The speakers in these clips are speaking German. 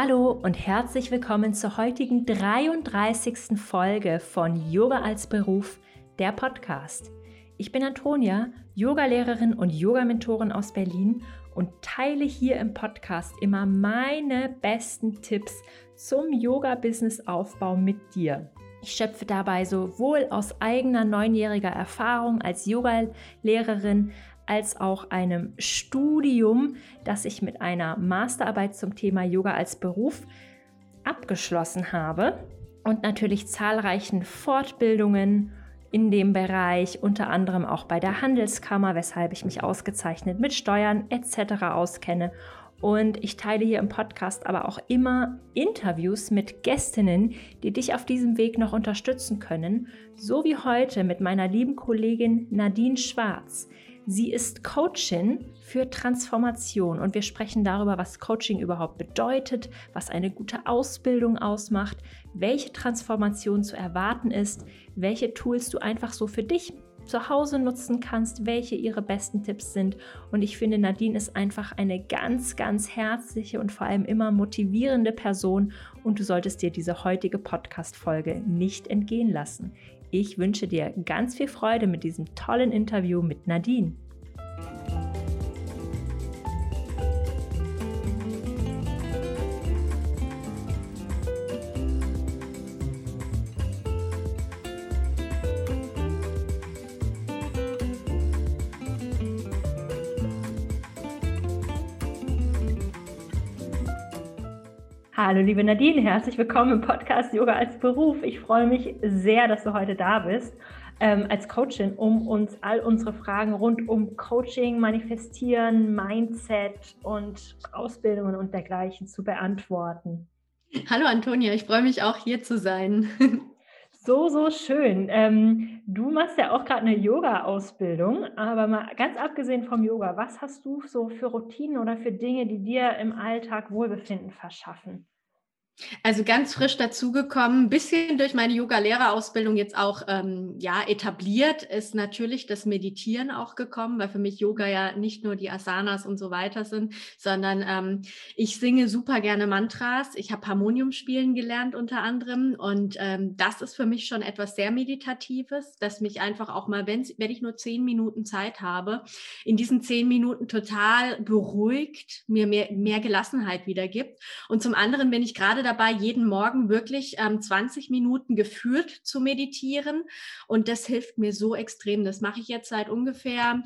Hallo und herzlich willkommen zur heutigen 33. Folge von Yoga als Beruf, der Podcast. Ich bin Antonia, Yogalehrerin und Yogamentorin aus Berlin und teile hier im Podcast immer meine besten Tipps zum Yoga-Business-Aufbau mit dir. Ich schöpfe dabei sowohl aus eigener neunjähriger Erfahrung als Yogalehrerin als auch einem Studium, das ich mit einer Masterarbeit zum Thema Yoga als Beruf abgeschlossen habe und natürlich zahlreichen Fortbildungen in dem Bereich, unter anderem auch bei der Handelskammer, weshalb ich mich ausgezeichnet mit Steuern etc. auskenne. Und ich teile hier im Podcast aber auch immer Interviews mit Gästinnen, die dich auf diesem Weg noch unterstützen können, so wie heute mit meiner lieben Kollegin Nadine Schwarz. Sie ist Coachin für Transformation und wir sprechen darüber, was Coaching überhaupt bedeutet, was eine gute Ausbildung ausmacht, welche Transformation zu erwarten ist, welche Tools du einfach so für dich zu Hause nutzen kannst, welche ihre besten Tipps sind. Und ich finde, Nadine ist einfach eine ganz, ganz herzliche und vor allem immer motivierende Person und du solltest dir diese heutige Podcast-Folge nicht entgehen lassen. Ich wünsche dir ganz viel Freude mit diesem tollen Interview mit Nadine. Hallo liebe Nadine, herzlich willkommen im Podcast Yoga als Beruf. Ich freue mich sehr, dass du heute da bist ähm, als Coachin, um uns all unsere Fragen rund um Coaching, Manifestieren, Mindset und Ausbildungen und dergleichen zu beantworten. Hallo Antonia, ich freue mich auch hier zu sein. So, so schön. Ähm, du machst ja auch gerade eine Yoga-Ausbildung, aber mal ganz abgesehen vom Yoga, was hast du so für Routinen oder für Dinge, die dir im Alltag Wohlbefinden verschaffen? Also ganz frisch dazugekommen, ein bisschen durch meine Yoga-Lehrerausbildung jetzt auch ähm, ja etabliert ist natürlich das Meditieren auch gekommen, weil für mich Yoga ja nicht nur die Asanas und so weiter sind, sondern ähm, ich singe super gerne Mantras. Ich habe Harmonium spielen gelernt unter anderem und ähm, das ist für mich schon etwas sehr meditatives, dass mich einfach auch mal, wenn, ich nur zehn Minuten Zeit habe, in diesen zehn Minuten total beruhigt, mir mehr, mehr Gelassenheit wiedergibt. Und zum anderen bin ich gerade dabei, jeden Morgen wirklich ähm, 20 Minuten geführt zu meditieren. Und das hilft mir so extrem. Das mache ich jetzt seit ungefähr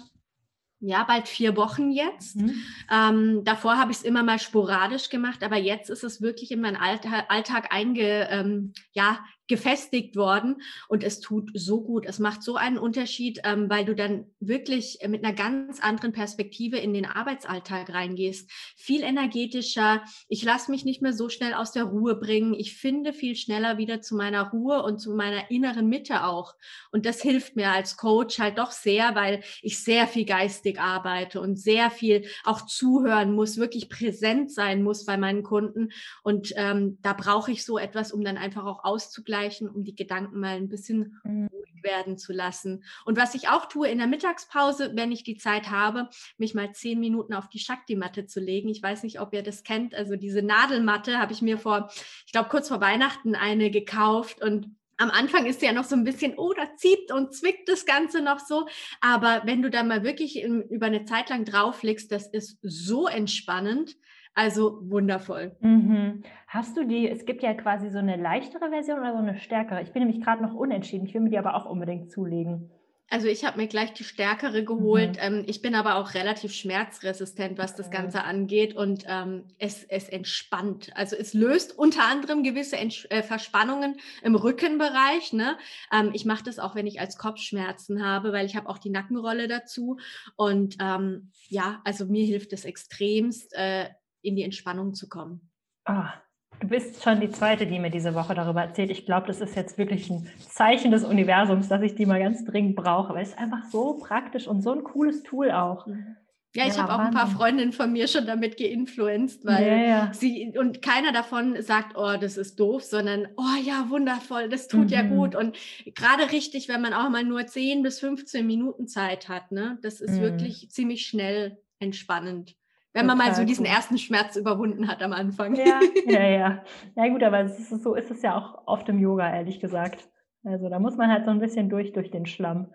ja, bald vier Wochen jetzt. Mhm. Ähm, davor habe ich es immer mal sporadisch gemacht, aber jetzt ist es wirklich in meinen Alltag, Alltag einge, ähm, ja, gefestigt worden und es tut so gut. Es macht so einen Unterschied, ähm, weil du dann wirklich mit einer ganz anderen Perspektive in den Arbeitsalltag reingehst. Viel energetischer. Ich lasse mich nicht mehr so schnell aus der Ruhe bringen. Ich finde viel schneller wieder zu meiner Ruhe und zu meiner inneren Mitte auch. Und das hilft mir als Coach halt doch sehr, weil ich sehr viel geistig arbeite und sehr viel auch zuhören muss, wirklich präsent sein muss bei meinen Kunden. Und ähm, da brauche ich so etwas, um dann einfach auch auszugleichen ausgleichen, um die Gedanken mal ein bisschen mhm. ruhig werden zu lassen. Und was ich auch tue in der Mittagspause, wenn ich die Zeit habe, mich mal zehn Minuten auf die Shakti-Matte zu legen. Ich weiß nicht, ob ihr das kennt. Also diese Nadelmatte habe ich mir vor, ich glaube, kurz vor Weihnachten eine gekauft und am Anfang ist ja noch so ein bisschen, oh, da zieht und zwickt das Ganze noch so. Aber wenn du da mal wirklich in, über eine Zeit lang drauf legst, das ist so entspannend. Also wundervoll. Mhm. Hast du die, es gibt ja quasi so eine leichtere Version oder so eine stärkere? Ich bin nämlich gerade noch unentschieden. Ich will mir die aber auch unbedingt zulegen. Also ich habe mir gleich die stärkere geholt. Mhm. Ich bin aber auch relativ schmerzresistent, was das Ganze angeht und ähm, es, es entspannt. Also es löst unter anderem gewisse Entsch äh, Verspannungen im Rückenbereich. Ne? Ähm, ich mache das auch, wenn ich als Kopfschmerzen habe, weil ich habe auch die Nackenrolle dazu. Und ähm, ja, also mir hilft es extremst, äh, in die Entspannung zu kommen. Ah, du bist schon die zweite, die mir diese Woche darüber erzählt. Ich glaube, das ist jetzt wirklich ein Zeichen des Universums, dass ich die mal ganz dringend brauche, weil es ist einfach so praktisch und so ein cooles Tool auch. Mhm. Ja, ich ja, habe auch ein paar Freundinnen von mir schon damit geinfluenzt, weil ja, ja. sie und keiner davon sagt, oh, das ist doof, sondern oh ja, wundervoll, das tut mhm. ja gut. Und gerade richtig, wenn man auch mal nur 10 bis 15 Minuten Zeit hat, ne? Das ist mhm. wirklich ziemlich schnell entspannend. Wenn man mal so diesen cool. ersten Schmerz überwunden hat am Anfang. Ja, ja, ja. Ja gut, aber ist, so ist es ja auch oft im Yoga, ehrlich gesagt. Also da muss man halt so ein bisschen durch, durch den Schlamm.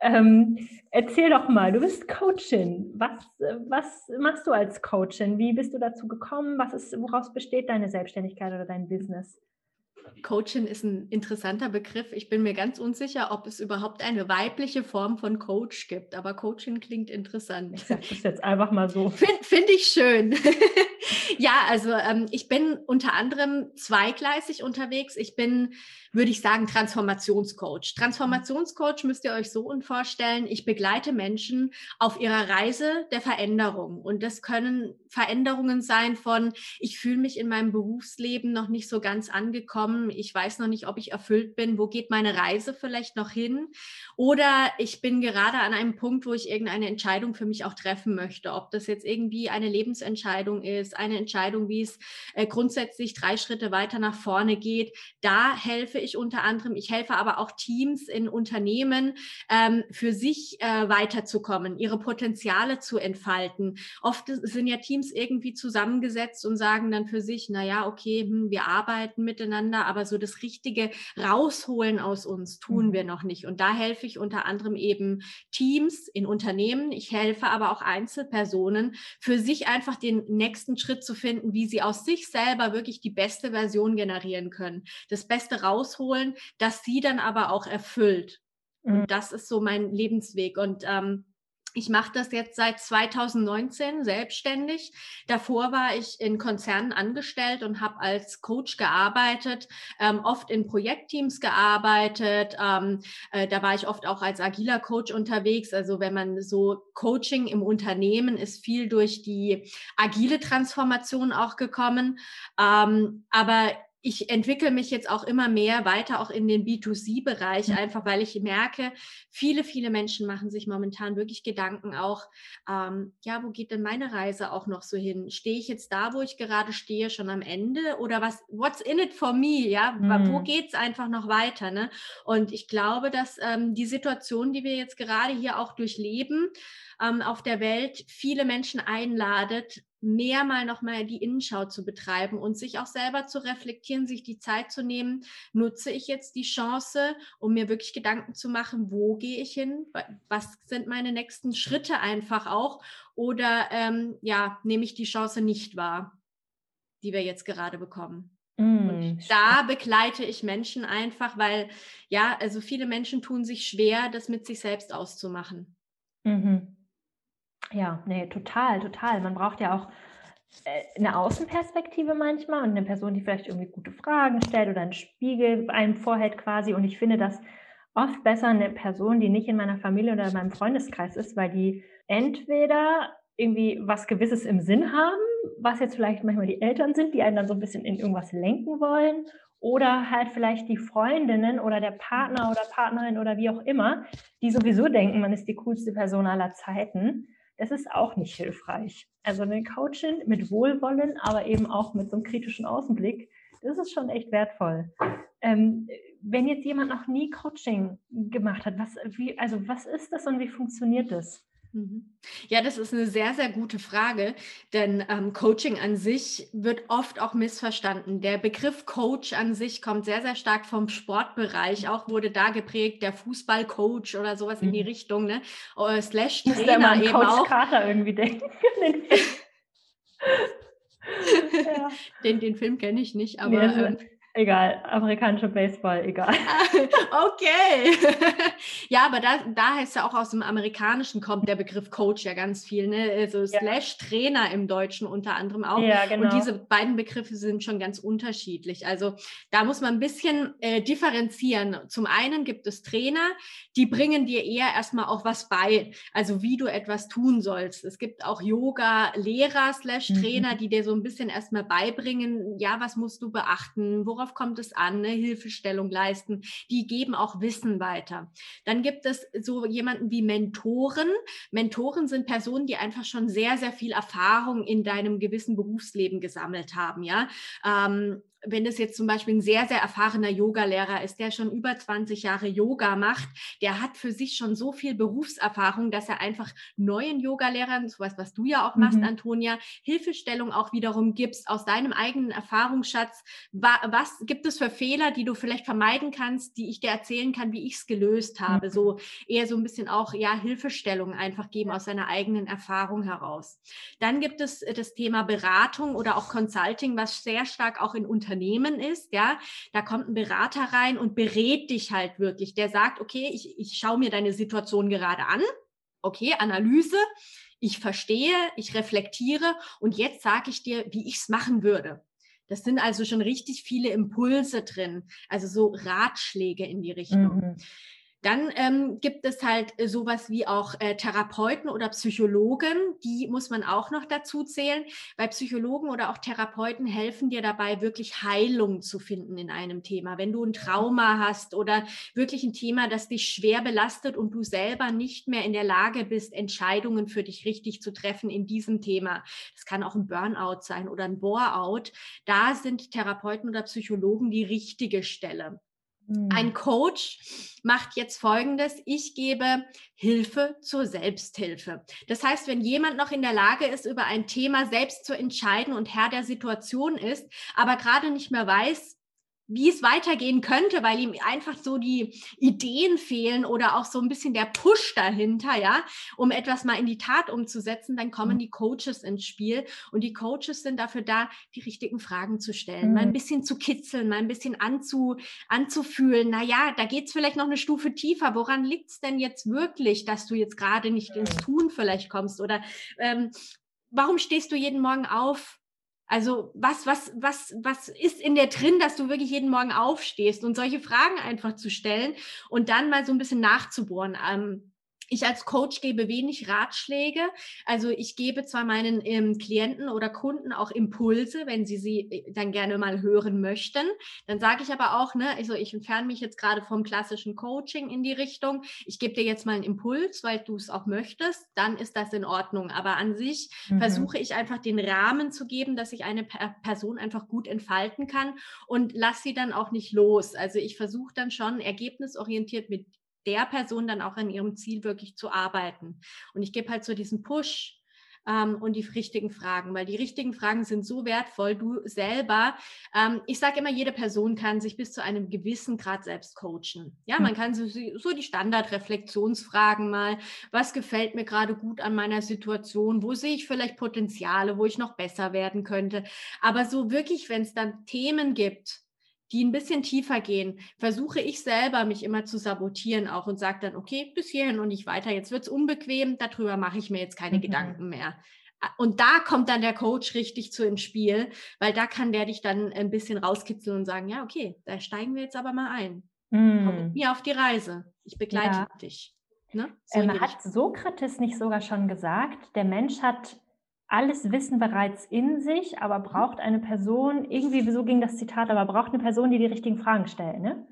Ähm, erzähl doch mal, du bist Coachin. Was, was machst du als Coachin? Wie bist du dazu gekommen? Was ist, woraus besteht deine Selbstständigkeit oder dein Business? Coachin ist ein interessanter Begriff. Ich bin mir ganz unsicher, ob es überhaupt eine weibliche Form von Coach gibt. Aber Coaching klingt interessant. Ich sage das jetzt einfach mal so. Finde find ich schön. ja, also ähm, ich bin unter anderem zweigleisig unterwegs. Ich bin würde ich sagen, Transformationscoach. Transformationscoach müsst ihr euch so vorstellen, ich begleite Menschen auf ihrer Reise der Veränderung. Und das können Veränderungen sein von, ich fühle mich in meinem Berufsleben noch nicht so ganz angekommen, ich weiß noch nicht, ob ich erfüllt bin, wo geht meine Reise vielleicht noch hin? Oder ich bin gerade an einem Punkt, wo ich irgendeine Entscheidung für mich auch treffen möchte, ob das jetzt irgendwie eine Lebensentscheidung ist, eine Entscheidung, wie es äh, grundsätzlich drei Schritte weiter nach vorne geht. Da helfe ich unter anderem. Ich helfe aber auch Teams in Unternehmen, ähm, für sich äh, weiterzukommen, ihre Potenziale zu entfalten. Oft sind ja Teams irgendwie zusammengesetzt und sagen dann für sich, na ja, okay, hm, wir arbeiten miteinander, aber so das richtige rausholen aus uns tun mhm. wir noch nicht. Und da helfe ich unter anderem eben Teams in Unternehmen. Ich helfe aber auch Einzelpersonen, für sich einfach den nächsten Schritt zu finden, wie sie aus sich selber wirklich die beste Version generieren können, das Beste rausholen das sie dann aber auch erfüllt. Mhm. Und das ist so mein Lebensweg. Und ähm, ich mache das jetzt seit 2019 selbstständig. Davor war ich in Konzernen angestellt und habe als Coach gearbeitet, ähm, oft in Projektteams gearbeitet. Ähm, äh, da war ich oft auch als agiler Coach unterwegs. Also wenn man so Coaching im Unternehmen ist viel durch die agile Transformation auch gekommen. Ähm, aber ich entwickle mich jetzt auch immer mehr weiter auch in den B2C-Bereich, mhm. einfach weil ich merke, viele, viele Menschen machen sich momentan wirklich Gedanken auch, ähm, ja, wo geht denn meine Reise auch noch so hin? Stehe ich jetzt da, wo ich gerade stehe, schon am Ende oder was, what's in it for me? Ja, mhm. wo geht es einfach noch weiter? Ne? Und ich glaube, dass ähm, die Situation, die wir jetzt gerade hier auch durchleben, ähm, auf der Welt viele Menschen einladet, mehr mal nochmal die Innenschau zu betreiben und sich auch selber zu reflektieren, sich die Zeit zu nehmen. Nutze ich jetzt die Chance, um mir wirklich Gedanken zu machen, wo gehe ich hin? Was sind meine nächsten Schritte einfach auch? Oder ähm, ja, nehme ich die Chance nicht wahr, die wir jetzt gerade bekommen? Mm, und da begleite ich Menschen einfach, weil ja, also viele Menschen tun sich schwer, das mit sich selbst auszumachen. Mhm. Ja, nee, total, total. Man braucht ja auch äh, eine Außenperspektive manchmal und eine Person, die vielleicht irgendwie gute Fragen stellt oder einen Spiegel einem vorhält quasi. Und ich finde das oft besser eine Person, die nicht in meiner Familie oder in meinem Freundeskreis ist, weil die entweder irgendwie was Gewisses im Sinn haben, was jetzt vielleicht manchmal die Eltern sind, die einen dann so ein bisschen in irgendwas lenken wollen, oder halt vielleicht die Freundinnen oder der Partner oder Partnerin oder wie auch immer, die sowieso denken, man ist die coolste Person aller Zeiten das ist auch nicht hilfreich. Also eine Coachin mit Wohlwollen, aber eben auch mit so einem kritischen Außenblick, das ist schon echt wertvoll. Ähm, wenn jetzt jemand noch nie Coaching gemacht hat, was, wie, also was ist das und wie funktioniert das? Mhm. Ja, das ist eine sehr, sehr gute Frage, denn ähm, Coaching an sich wird oft auch missverstanden. Der Begriff Coach an sich kommt sehr, sehr stark vom Sportbereich. Auch wurde da geprägt, der Fußballcoach oder sowas mhm. in die mhm. Richtung, ne? Oder slash Trainer eben Coach auch. Carter irgendwie denken. den, den Film kenne ich nicht, aber. Nee, ähm, Egal, amerikanischer Baseball, egal. okay. ja, aber da, da heißt ja auch aus dem Amerikanischen kommt der Begriff Coach ja ganz viel, ne? Also ja. Slash Trainer im Deutschen unter anderem auch. Ja, genau. Und diese beiden Begriffe sind schon ganz unterschiedlich. Also da muss man ein bisschen äh, differenzieren. Zum einen gibt es Trainer, die bringen dir eher erstmal auch was bei, also wie du etwas tun sollst. Es gibt auch Yoga-Lehrer slash Trainer, mhm. die dir so ein bisschen erstmal beibringen, ja, was musst du beachten, worauf worauf kommt es an, eine Hilfestellung leisten, die geben auch Wissen weiter. Dann gibt es so jemanden wie Mentoren. Mentoren sind Personen, die einfach schon sehr, sehr viel Erfahrung in deinem gewissen Berufsleben gesammelt haben, ja. Ähm, wenn es jetzt zum Beispiel ein sehr, sehr erfahrener Yoga-Lehrer ist, der schon über 20 Jahre Yoga macht, der hat für sich schon so viel Berufserfahrung, dass er einfach neuen Yoga-Lehrern, sowas, was du ja auch machst, mhm. Antonia, Hilfestellung auch wiederum gibst aus deinem eigenen Erfahrungsschatz. Was gibt es für Fehler, die du vielleicht vermeiden kannst, die ich dir erzählen kann, wie ich es gelöst habe? Mhm. So eher so ein bisschen auch, ja, Hilfestellung einfach geben aus seiner eigenen Erfahrung heraus. Dann gibt es das Thema Beratung oder auch Consulting, was sehr stark auch in Unternehmen ist. Ja, da kommt ein Berater rein und berät dich halt wirklich. Der sagt, okay, ich, ich schaue mir deine Situation gerade an. Okay, Analyse. Ich verstehe, ich reflektiere und jetzt sage ich dir, wie ich es machen würde. Das sind also schon richtig viele Impulse drin, also so Ratschläge in die Richtung. Mhm. Dann ähm, gibt es halt äh, sowas wie auch äh, Therapeuten oder Psychologen, die muss man auch noch dazu zählen, weil Psychologen oder auch Therapeuten helfen dir dabei, wirklich Heilung zu finden in einem Thema. Wenn du ein Trauma hast oder wirklich ein Thema, das dich schwer belastet und du selber nicht mehr in der Lage bist, Entscheidungen für dich richtig zu treffen in diesem Thema. Das kann auch ein Burnout sein oder ein Bore-out. Da sind Therapeuten oder Psychologen die richtige Stelle. Ein hm. Coach macht jetzt Folgendes. Ich gebe Hilfe zur Selbsthilfe. Das heißt, wenn jemand noch in der Lage ist, über ein Thema selbst zu entscheiden und Herr der Situation ist, aber gerade nicht mehr weiß, wie es weitergehen könnte, weil ihm einfach so die Ideen fehlen oder auch so ein bisschen der Push dahinter, ja, um etwas mal in die Tat umzusetzen, dann kommen mhm. die Coaches ins Spiel und die Coaches sind dafür da, die richtigen Fragen zu stellen, mhm. mal ein mhm. bisschen zu kitzeln, mal ein bisschen anzu, anzufühlen, na ja, da geht's vielleicht noch eine Stufe tiefer, woran liegt's denn jetzt wirklich, dass du jetzt gerade nicht ins Tun vielleicht kommst oder ähm, warum stehst du jeden Morgen auf? Also was, was, was, was ist in der drin, dass du wirklich jeden Morgen aufstehst und solche Fragen einfach zu stellen und dann mal so ein bisschen nachzubohren. Ähm, ich als Coach gebe wenig Ratschläge. Also ich gebe zwar meinen ähm, Klienten oder Kunden auch Impulse, wenn sie sie äh, dann gerne mal hören möchten. Dann sage ich aber auch, ne, also ich entferne mich jetzt gerade vom klassischen Coaching in die Richtung. Ich gebe dir jetzt mal einen Impuls, weil du es auch möchtest. Dann ist das in Ordnung. Aber an sich mhm. versuche ich einfach den Rahmen zu geben, dass sich eine Person einfach gut entfalten kann und lass sie dann auch nicht los. Also ich versuche dann schon ergebnisorientiert mit der Person dann auch an ihrem Ziel wirklich zu arbeiten. Und ich gebe halt so diesen Push ähm, und die richtigen Fragen, weil die richtigen Fragen sind so wertvoll. Du selber, ähm, ich sage immer, jede Person kann sich bis zu einem gewissen Grad selbst coachen. Ja, man hm. kann so, so die Standardreflexionsfragen mal, was gefällt mir gerade gut an meiner Situation, wo sehe ich vielleicht Potenziale, wo ich noch besser werden könnte. Aber so wirklich, wenn es dann Themen gibt, die ein bisschen tiefer gehen, versuche ich selber mich immer zu sabotieren auch und sage dann, okay, bis hierhin und nicht weiter. Jetzt wird es unbequem, darüber mache ich mir jetzt keine mhm. Gedanken mehr. Und da kommt dann der Coach richtig zu ins Spiel, weil da kann der dich dann ein bisschen rauskitzeln und sagen, ja, okay, da steigen wir jetzt aber mal ein. Mhm. Komm mit mir auf die Reise. Ich begleite ja. dich. Ne? So ähm, hat Sokrates nicht sogar schon gesagt, der Mensch hat alles Wissen bereits in sich, aber braucht eine Person, irgendwie, so ging das Zitat, aber braucht eine Person, die die richtigen Fragen stellt, ne?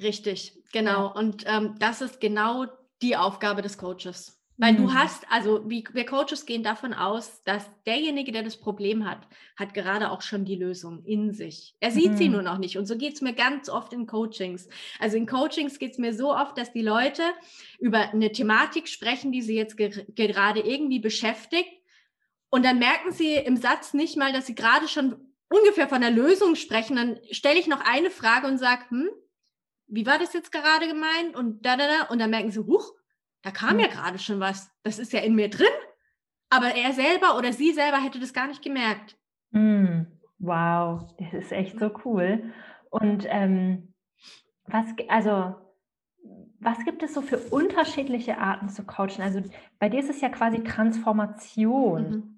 Richtig, genau. Und ähm, das ist genau die Aufgabe des Coaches. Weil mhm. du hast, also wie, wir Coaches gehen davon aus, dass derjenige, der das Problem hat, hat gerade auch schon die Lösung in sich. Er sieht mhm. sie nur noch nicht. Und so geht es mir ganz oft in Coachings. Also in Coachings geht es mir so oft, dass die Leute über eine Thematik sprechen, die sie jetzt ge gerade irgendwie beschäftigt und dann merken sie im Satz nicht mal, dass sie gerade schon ungefähr von der Lösung sprechen. Dann stelle ich noch eine Frage und sage, hm, wie war das jetzt gerade gemeint? Und da, da, da. Und dann merken sie, huch, da kam hm. ja gerade schon was. Das ist ja in mir drin. Aber er selber oder sie selber hätte das gar nicht gemerkt. Hm. Wow, das ist echt so cool. Und ähm, was, also, was gibt es so für unterschiedliche Arten zu coachen? Also bei dir ist es ja quasi Transformation. Mhm.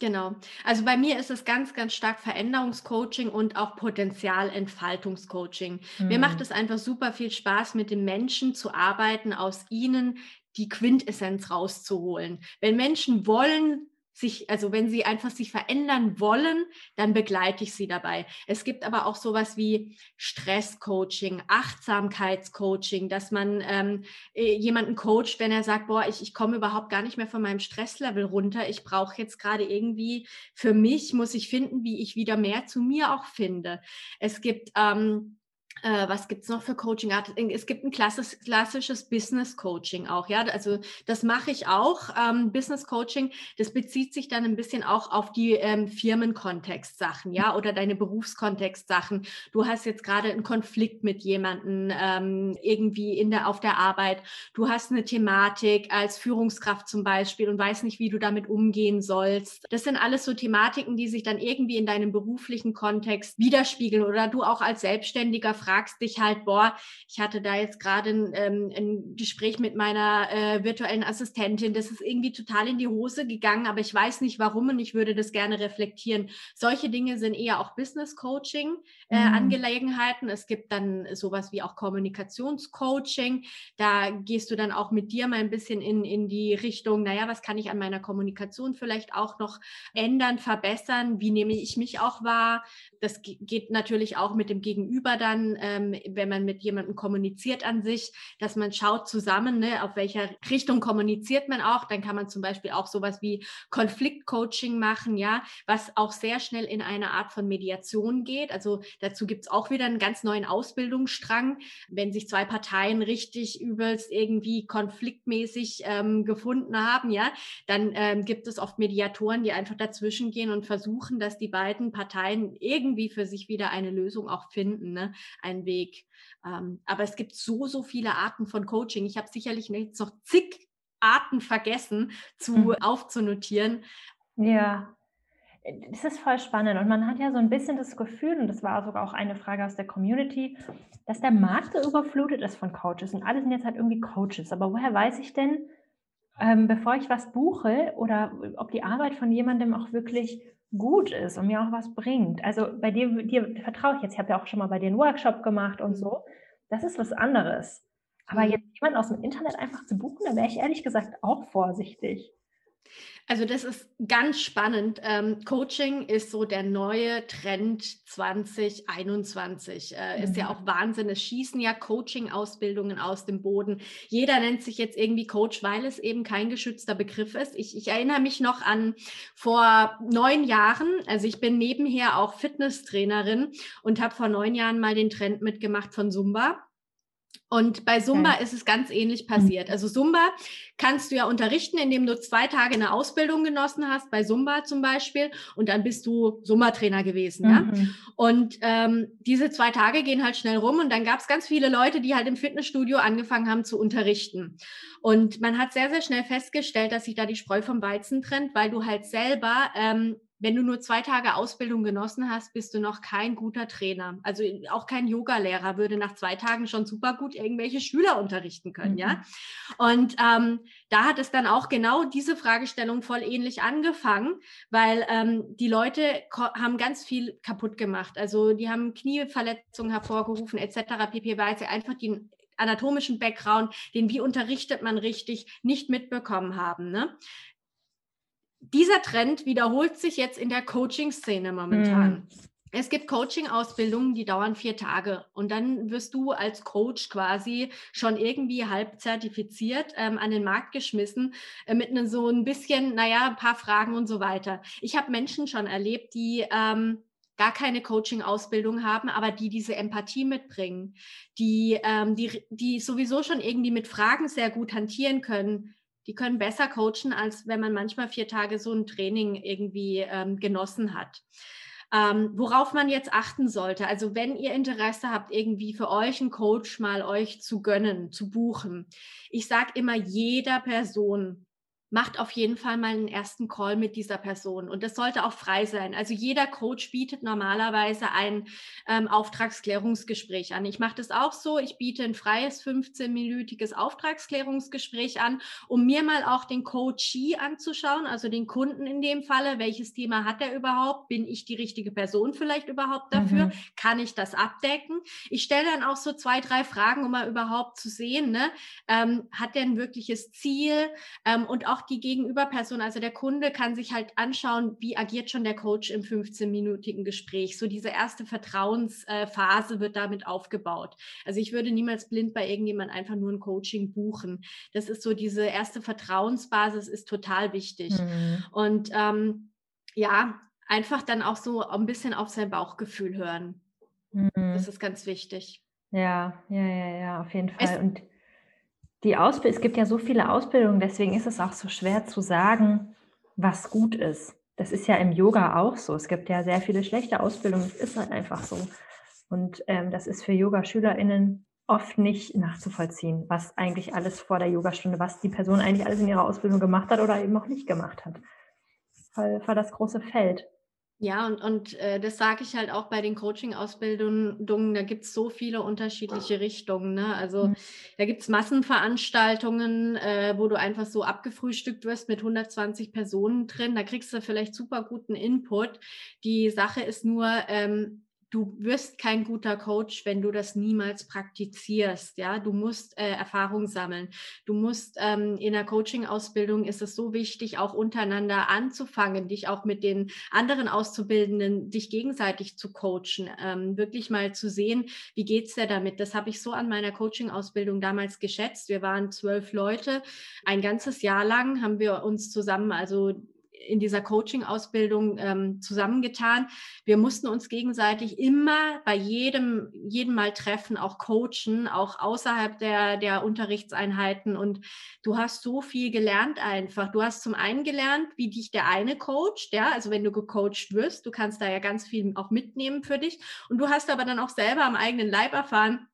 Genau. Also bei mir ist es ganz, ganz stark Veränderungscoaching und auch Potenzialentfaltungscoaching. Mhm. Mir macht mhm. es einfach super viel Spaß, mit den Menschen zu arbeiten, aus ihnen die Quintessenz rauszuholen. Wenn Menschen wollen, sich, also wenn sie einfach sich verändern wollen, dann begleite ich sie dabei. Es gibt aber auch sowas wie Stresscoaching, Achtsamkeitscoaching, dass man ähm, äh, jemanden coacht, wenn er sagt, boah, ich, ich komme überhaupt gar nicht mehr von meinem Stresslevel runter. Ich brauche jetzt gerade irgendwie für mich, muss ich finden, wie ich wieder mehr zu mir auch finde. Es gibt ähm, äh, was gibt es noch für Coaching? Es gibt ein klassisch, klassisches Business Coaching auch, ja. Also das mache ich auch. Ähm, Business Coaching, das bezieht sich dann ein bisschen auch auf die ähm, Firmenkontext-Sachen, ja, oder deine Berufskontext-Sachen. Du hast jetzt gerade einen Konflikt mit jemandem ähm, irgendwie in der, auf der Arbeit. Du hast eine Thematik als Führungskraft zum Beispiel und weißt nicht, wie du damit umgehen sollst. Das sind alles so Thematiken, die sich dann irgendwie in deinem beruflichen Kontext widerspiegeln oder du auch als Selbstständiger dich halt, boah, ich hatte da jetzt gerade ein, ähm, ein, Gespräch mit meiner äh, virtuellen Assistentin, das ist irgendwie total in die Hose gegangen, aber ich weiß nicht warum und ich würde das gerne reflektieren. Solche Dinge sind eher auch Business Coaching äh, mhm. Angelegenheiten. Es gibt dann sowas wie auch Kommunikationscoaching. Da gehst du dann auch mit dir mal ein bisschen in, in die Richtung, naja, was kann ich an meiner Kommunikation vielleicht auch noch ändern, verbessern? Wie nehme ich mich auch wahr? Das geht natürlich auch mit dem Gegenüber dann ähm, wenn man mit jemandem kommuniziert an sich, dass man schaut zusammen, ne, auf welcher Richtung kommuniziert man auch. Dann kann man zum Beispiel auch sowas wie Konfliktcoaching machen, ja, was auch sehr schnell in eine Art von Mediation geht. Also dazu gibt es auch wieder einen ganz neuen Ausbildungsstrang. Wenn sich zwei Parteien richtig übelst irgendwie konfliktmäßig ähm, gefunden haben, ja, dann ähm, gibt es oft Mediatoren, die einfach dazwischen gehen und versuchen, dass die beiden Parteien irgendwie für sich wieder eine Lösung auch finden. Ne? Ein Weg. Ähm, aber es gibt so, so viele Arten von Coaching. Ich habe sicherlich jetzt noch zig Arten vergessen zu mhm. aufzunotieren. Ja, das ist voll spannend. Und man hat ja so ein bisschen das Gefühl, und das war sogar auch eine Frage aus der Community, dass der Markt so überflutet ist von Coaches und alle sind jetzt halt irgendwie Coaches. Aber woher weiß ich denn, ähm, bevor ich was buche oder ob die Arbeit von jemandem auch wirklich gut ist und mir auch was bringt. Also bei dir, dir vertraue ich jetzt. Ich habe ja auch schon mal bei dir einen Workshop gemacht und so. Das ist was anderes. Aber mhm. jetzt jemanden aus dem Internet einfach zu buchen, da wäre ich ehrlich gesagt auch vorsichtig. Also das ist ganz spannend. Ähm, Coaching ist so der neue Trend 2021. Äh, mhm. Ist ja mhm. auch Wahnsinn. Es schießen ja Coaching-Ausbildungen aus dem Boden. Jeder nennt sich jetzt irgendwie Coach, weil es eben kein geschützter Begriff ist. Ich, ich erinnere mich noch an vor neun Jahren. Also ich bin nebenher auch Fitnesstrainerin und habe vor neun Jahren mal den Trend mitgemacht von Zumba. Und bei Zumba okay. ist es ganz ähnlich passiert. Mhm. Also Zumba kannst du ja unterrichten, indem du zwei Tage eine Ausbildung genossen hast, bei Zumba zum Beispiel, und dann bist du Zumba-Trainer gewesen. Mhm. Ja? Und ähm, diese zwei Tage gehen halt schnell rum und dann gab es ganz viele Leute, die halt im Fitnessstudio angefangen haben zu unterrichten. Und man hat sehr, sehr schnell festgestellt, dass sich da die Spreu vom Weizen trennt, weil du halt selber ähm, wenn du nur zwei Tage Ausbildung genossen hast, bist du noch kein guter Trainer. Also auch kein Yogalehrer würde nach zwei Tagen schon super gut irgendwelche Schüler unterrichten können, mhm. ja. Und ähm, da hat es dann auch genau diese Fragestellung voll ähnlich angefangen, weil ähm, die Leute haben ganz viel kaputt gemacht. Also die haben Knieverletzungen hervorgerufen etc. pp, weil sie einfach den anatomischen Background, den wie unterrichtet man richtig, nicht mitbekommen haben. Ne? Dieser Trend wiederholt sich jetzt in der Coaching-Szene momentan. Mhm. Es gibt Coaching-Ausbildungen, die dauern vier Tage und dann wirst du als Coach quasi schon irgendwie halb zertifiziert ähm, an den Markt geschmissen äh, mit einem so ein bisschen, naja, ein paar Fragen und so weiter. Ich habe Menschen schon erlebt, die ähm, gar keine Coaching-Ausbildung haben, aber die diese Empathie mitbringen, die, ähm, die, die sowieso schon irgendwie mit Fragen sehr gut hantieren können, die können besser coachen, als wenn man manchmal vier Tage so ein Training irgendwie ähm, genossen hat. Ähm, worauf man jetzt achten sollte, also wenn ihr Interesse habt, irgendwie für euch einen Coach mal euch zu gönnen, zu buchen. Ich sage immer jeder Person, macht auf jeden Fall mal einen ersten Call mit dieser Person. Und das sollte auch frei sein. Also jeder Coach bietet normalerweise ein ähm, Auftragsklärungsgespräch an. Ich mache das auch so. Ich biete ein freies 15-minütiges Auftragsklärungsgespräch an, um mir mal auch den Coachee anzuschauen, also den Kunden in dem Falle. Welches Thema hat er überhaupt? Bin ich die richtige Person vielleicht überhaupt dafür? Mhm. Kann ich das abdecken? Ich stelle dann auch so zwei, drei Fragen, um mal überhaupt zu sehen, ne? ähm, hat er ein wirkliches Ziel? Ähm, und auch auch die Gegenüberperson, also der Kunde kann sich halt anschauen, wie agiert schon der Coach im 15-minütigen Gespräch. So diese erste Vertrauensphase wird damit aufgebaut. Also ich würde niemals blind bei irgendjemand einfach nur ein Coaching buchen. Das ist so diese erste Vertrauensbasis ist total wichtig. Mhm. Und ähm, ja, einfach dann auch so ein bisschen auf sein Bauchgefühl hören. Mhm. Das ist ganz wichtig. Ja, ja, ja, ja, auf jeden Fall. Es, und die Ausbildung, es gibt ja so viele Ausbildungen, deswegen ist es auch so schwer zu sagen, was gut ist. Das ist ja im Yoga auch so. Es gibt ja sehr viele schlechte Ausbildungen. Es ist halt einfach so. Und ähm, das ist für Yoga-SchülerInnen oft nicht nachzuvollziehen, was eigentlich alles vor der Yogastunde, was die Person eigentlich alles in ihrer Ausbildung gemacht hat oder eben auch nicht gemacht hat. Weil, weil das große Feld. Ja, und, und äh, das sage ich halt auch bei den Coaching-Ausbildungen, da gibt es so viele unterschiedliche Richtungen. Ne? Also mhm. da gibt es Massenveranstaltungen, äh, wo du einfach so abgefrühstückt wirst mit 120 Personen drin. Da kriegst du vielleicht super guten Input. Die Sache ist nur, ähm, du wirst kein guter Coach, wenn du das niemals praktizierst. Ja, du musst äh, Erfahrung sammeln. Du musst ähm, in der Coaching-Ausbildung ist es so wichtig, auch untereinander anzufangen, dich auch mit den anderen Auszubildenden, dich gegenseitig zu coachen, ähm, wirklich mal zu sehen, wie geht's dir damit. Das habe ich so an meiner Coaching-Ausbildung damals geschätzt. Wir waren zwölf Leute. Ein ganzes Jahr lang haben wir uns zusammen, also in dieser Coaching-Ausbildung ähm, zusammengetan. Wir mussten uns gegenseitig immer bei jedem, jedem Mal treffen, auch coachen, auch außerhalb der, der Unterrichtseinheiten. Und du hast so viel gelernt einfach. Du hast zum einen gelernt, wie dich der eine coacht, ja, also wenn du gecoacht wirst, du kannst da ja ganz viel auch mitnehmen für dich. Und du hast aber dann auch selber am eigenen Leib erfahren,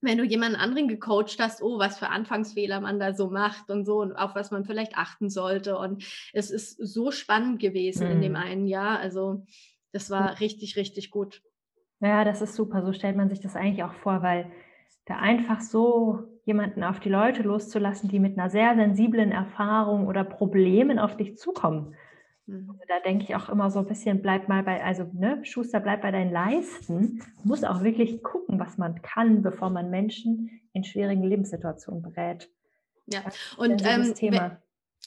wenn du jemanden anderen gecoacht hast, oh, was für Anfangsfehler man da so macht und so und auf was man vielleicht achten sollte. Und es ist so spannend gewesen mhm. in dem mhm. einen Jahr. Also das war richtig, richtig gut. Ja, das ist super. So stellt man sich das eigentlich auch vor, weil da einfach so jemanden auf die Leute loszulassen, die mit einer sehr sensiblen Erfahrung oder Problemen auf dich zukommen. Mhm. Also da denke ich auch immer so ein bisschen, bleib mal bei, also ne, Schuster, bleib bei deinen Leisten. Muss auch wirklich gucken, was man kann, bevor man Menschen in schwierigen Lebenssituationen berät. Ja, und ähm, Thema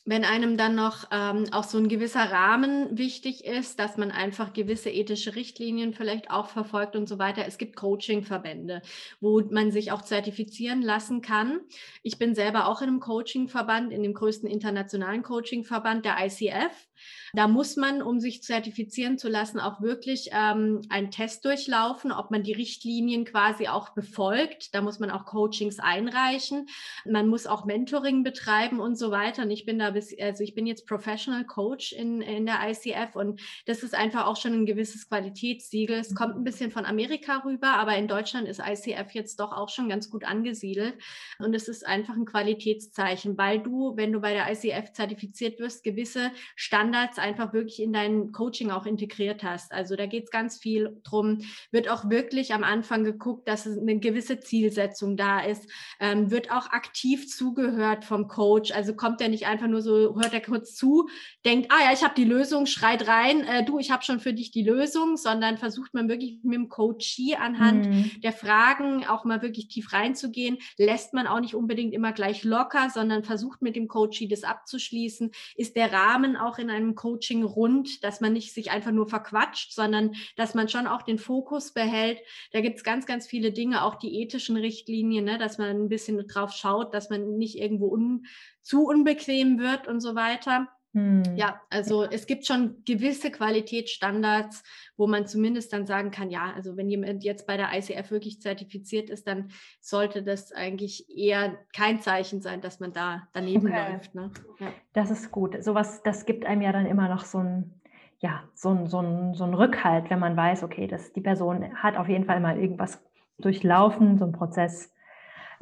wenn einem dann noch ähm, auch so ein gewisser Rahmen wichtig ist, dass man einfach gewisse ethische Richtlinien vielleicht auch verfolgt und so weiter. Es gibt Coaching-Verbände, wo man sich auch zertifizieren lassen kann. Ich bin selber auch in einem Coaching-Verband, in dem größten internationalen Coaching-Verband, der ICF. Da muss man, um sich zertifizieren zu lassen, auch wirklich ähm, einen Test durchlaufen, ob man die Richtlinien quasi auch befolgt. Da muss man auch Coachings einreichen. Man muss auch Mentoring betreiben und so weiter. Und ich bin da bis, also ich bin jetzt Professional Coach in, in der ICF und das ist einfach auch schon ein gewisses Qualitätssiegel. Es kommt ein bisschen von Amerika rüber, aber in Deutschland ist ICF jetzt doch auch schon ganz gut angesiedelt. Und es ist einfach ein Qualitätszeichen, weil du, wenn du bei der ICF zertifiziert wirst, gewisse Standards Standards einfach wirklich in dein Coaching auch integriert hast. Also da geht es ganz viel drum, wird auch wirklich am Anfang geguckt, dass eine gewisse Zielsetzung da ist, ähm, wird auch aktiv zugehört vom Coach. Also kommt er nicht einfach nur so, hört er kurz zu, denkt, ah ja, ich habe die Lösung, schreit rein, äh, du, ich habe schon für dich die Lösung, sondern versucht man wirklich mit dem Coachie anhand mhm. der Fragen auch mal wirklich tief reinzugehen, lässt man auch nicht unbedingt immer gleich locker, sondern versucht mit dem Coachie das abzuschließen. Ist der Rahmen auch in einem einem Coaching rund, dass man nicht sich einfach nur verquatscht, sondern dass man schon auch den Fokus behält. Da gibt es ganz, ganz viele Dinge, auch die ethischen Richtlinien, ne, dass man ein bisschen drauf schaut, dass man nicht irgendwo un, zu unbequem wird und so weiter. Hm. Ja, also es gibt schon gewisse Qualitätsstandards, wo man zumindest dann sagen kann, ja, also wenn jemand jetzt bei der ICF wirklich zertifiziert ist, dann sollte das eigentlich eher kein Zeichen sein, dass man da daneben okay. läuft. Ne? Ja. Das ist gut. Sowas, das gibt einem ja dann immer noch so ein, ja, so ein, so ein, so ein Rückhalt, wenn man weiß, okay, dass die Person hat auf jeden Fall mal irgendwas durchlaufen, so ein Prozess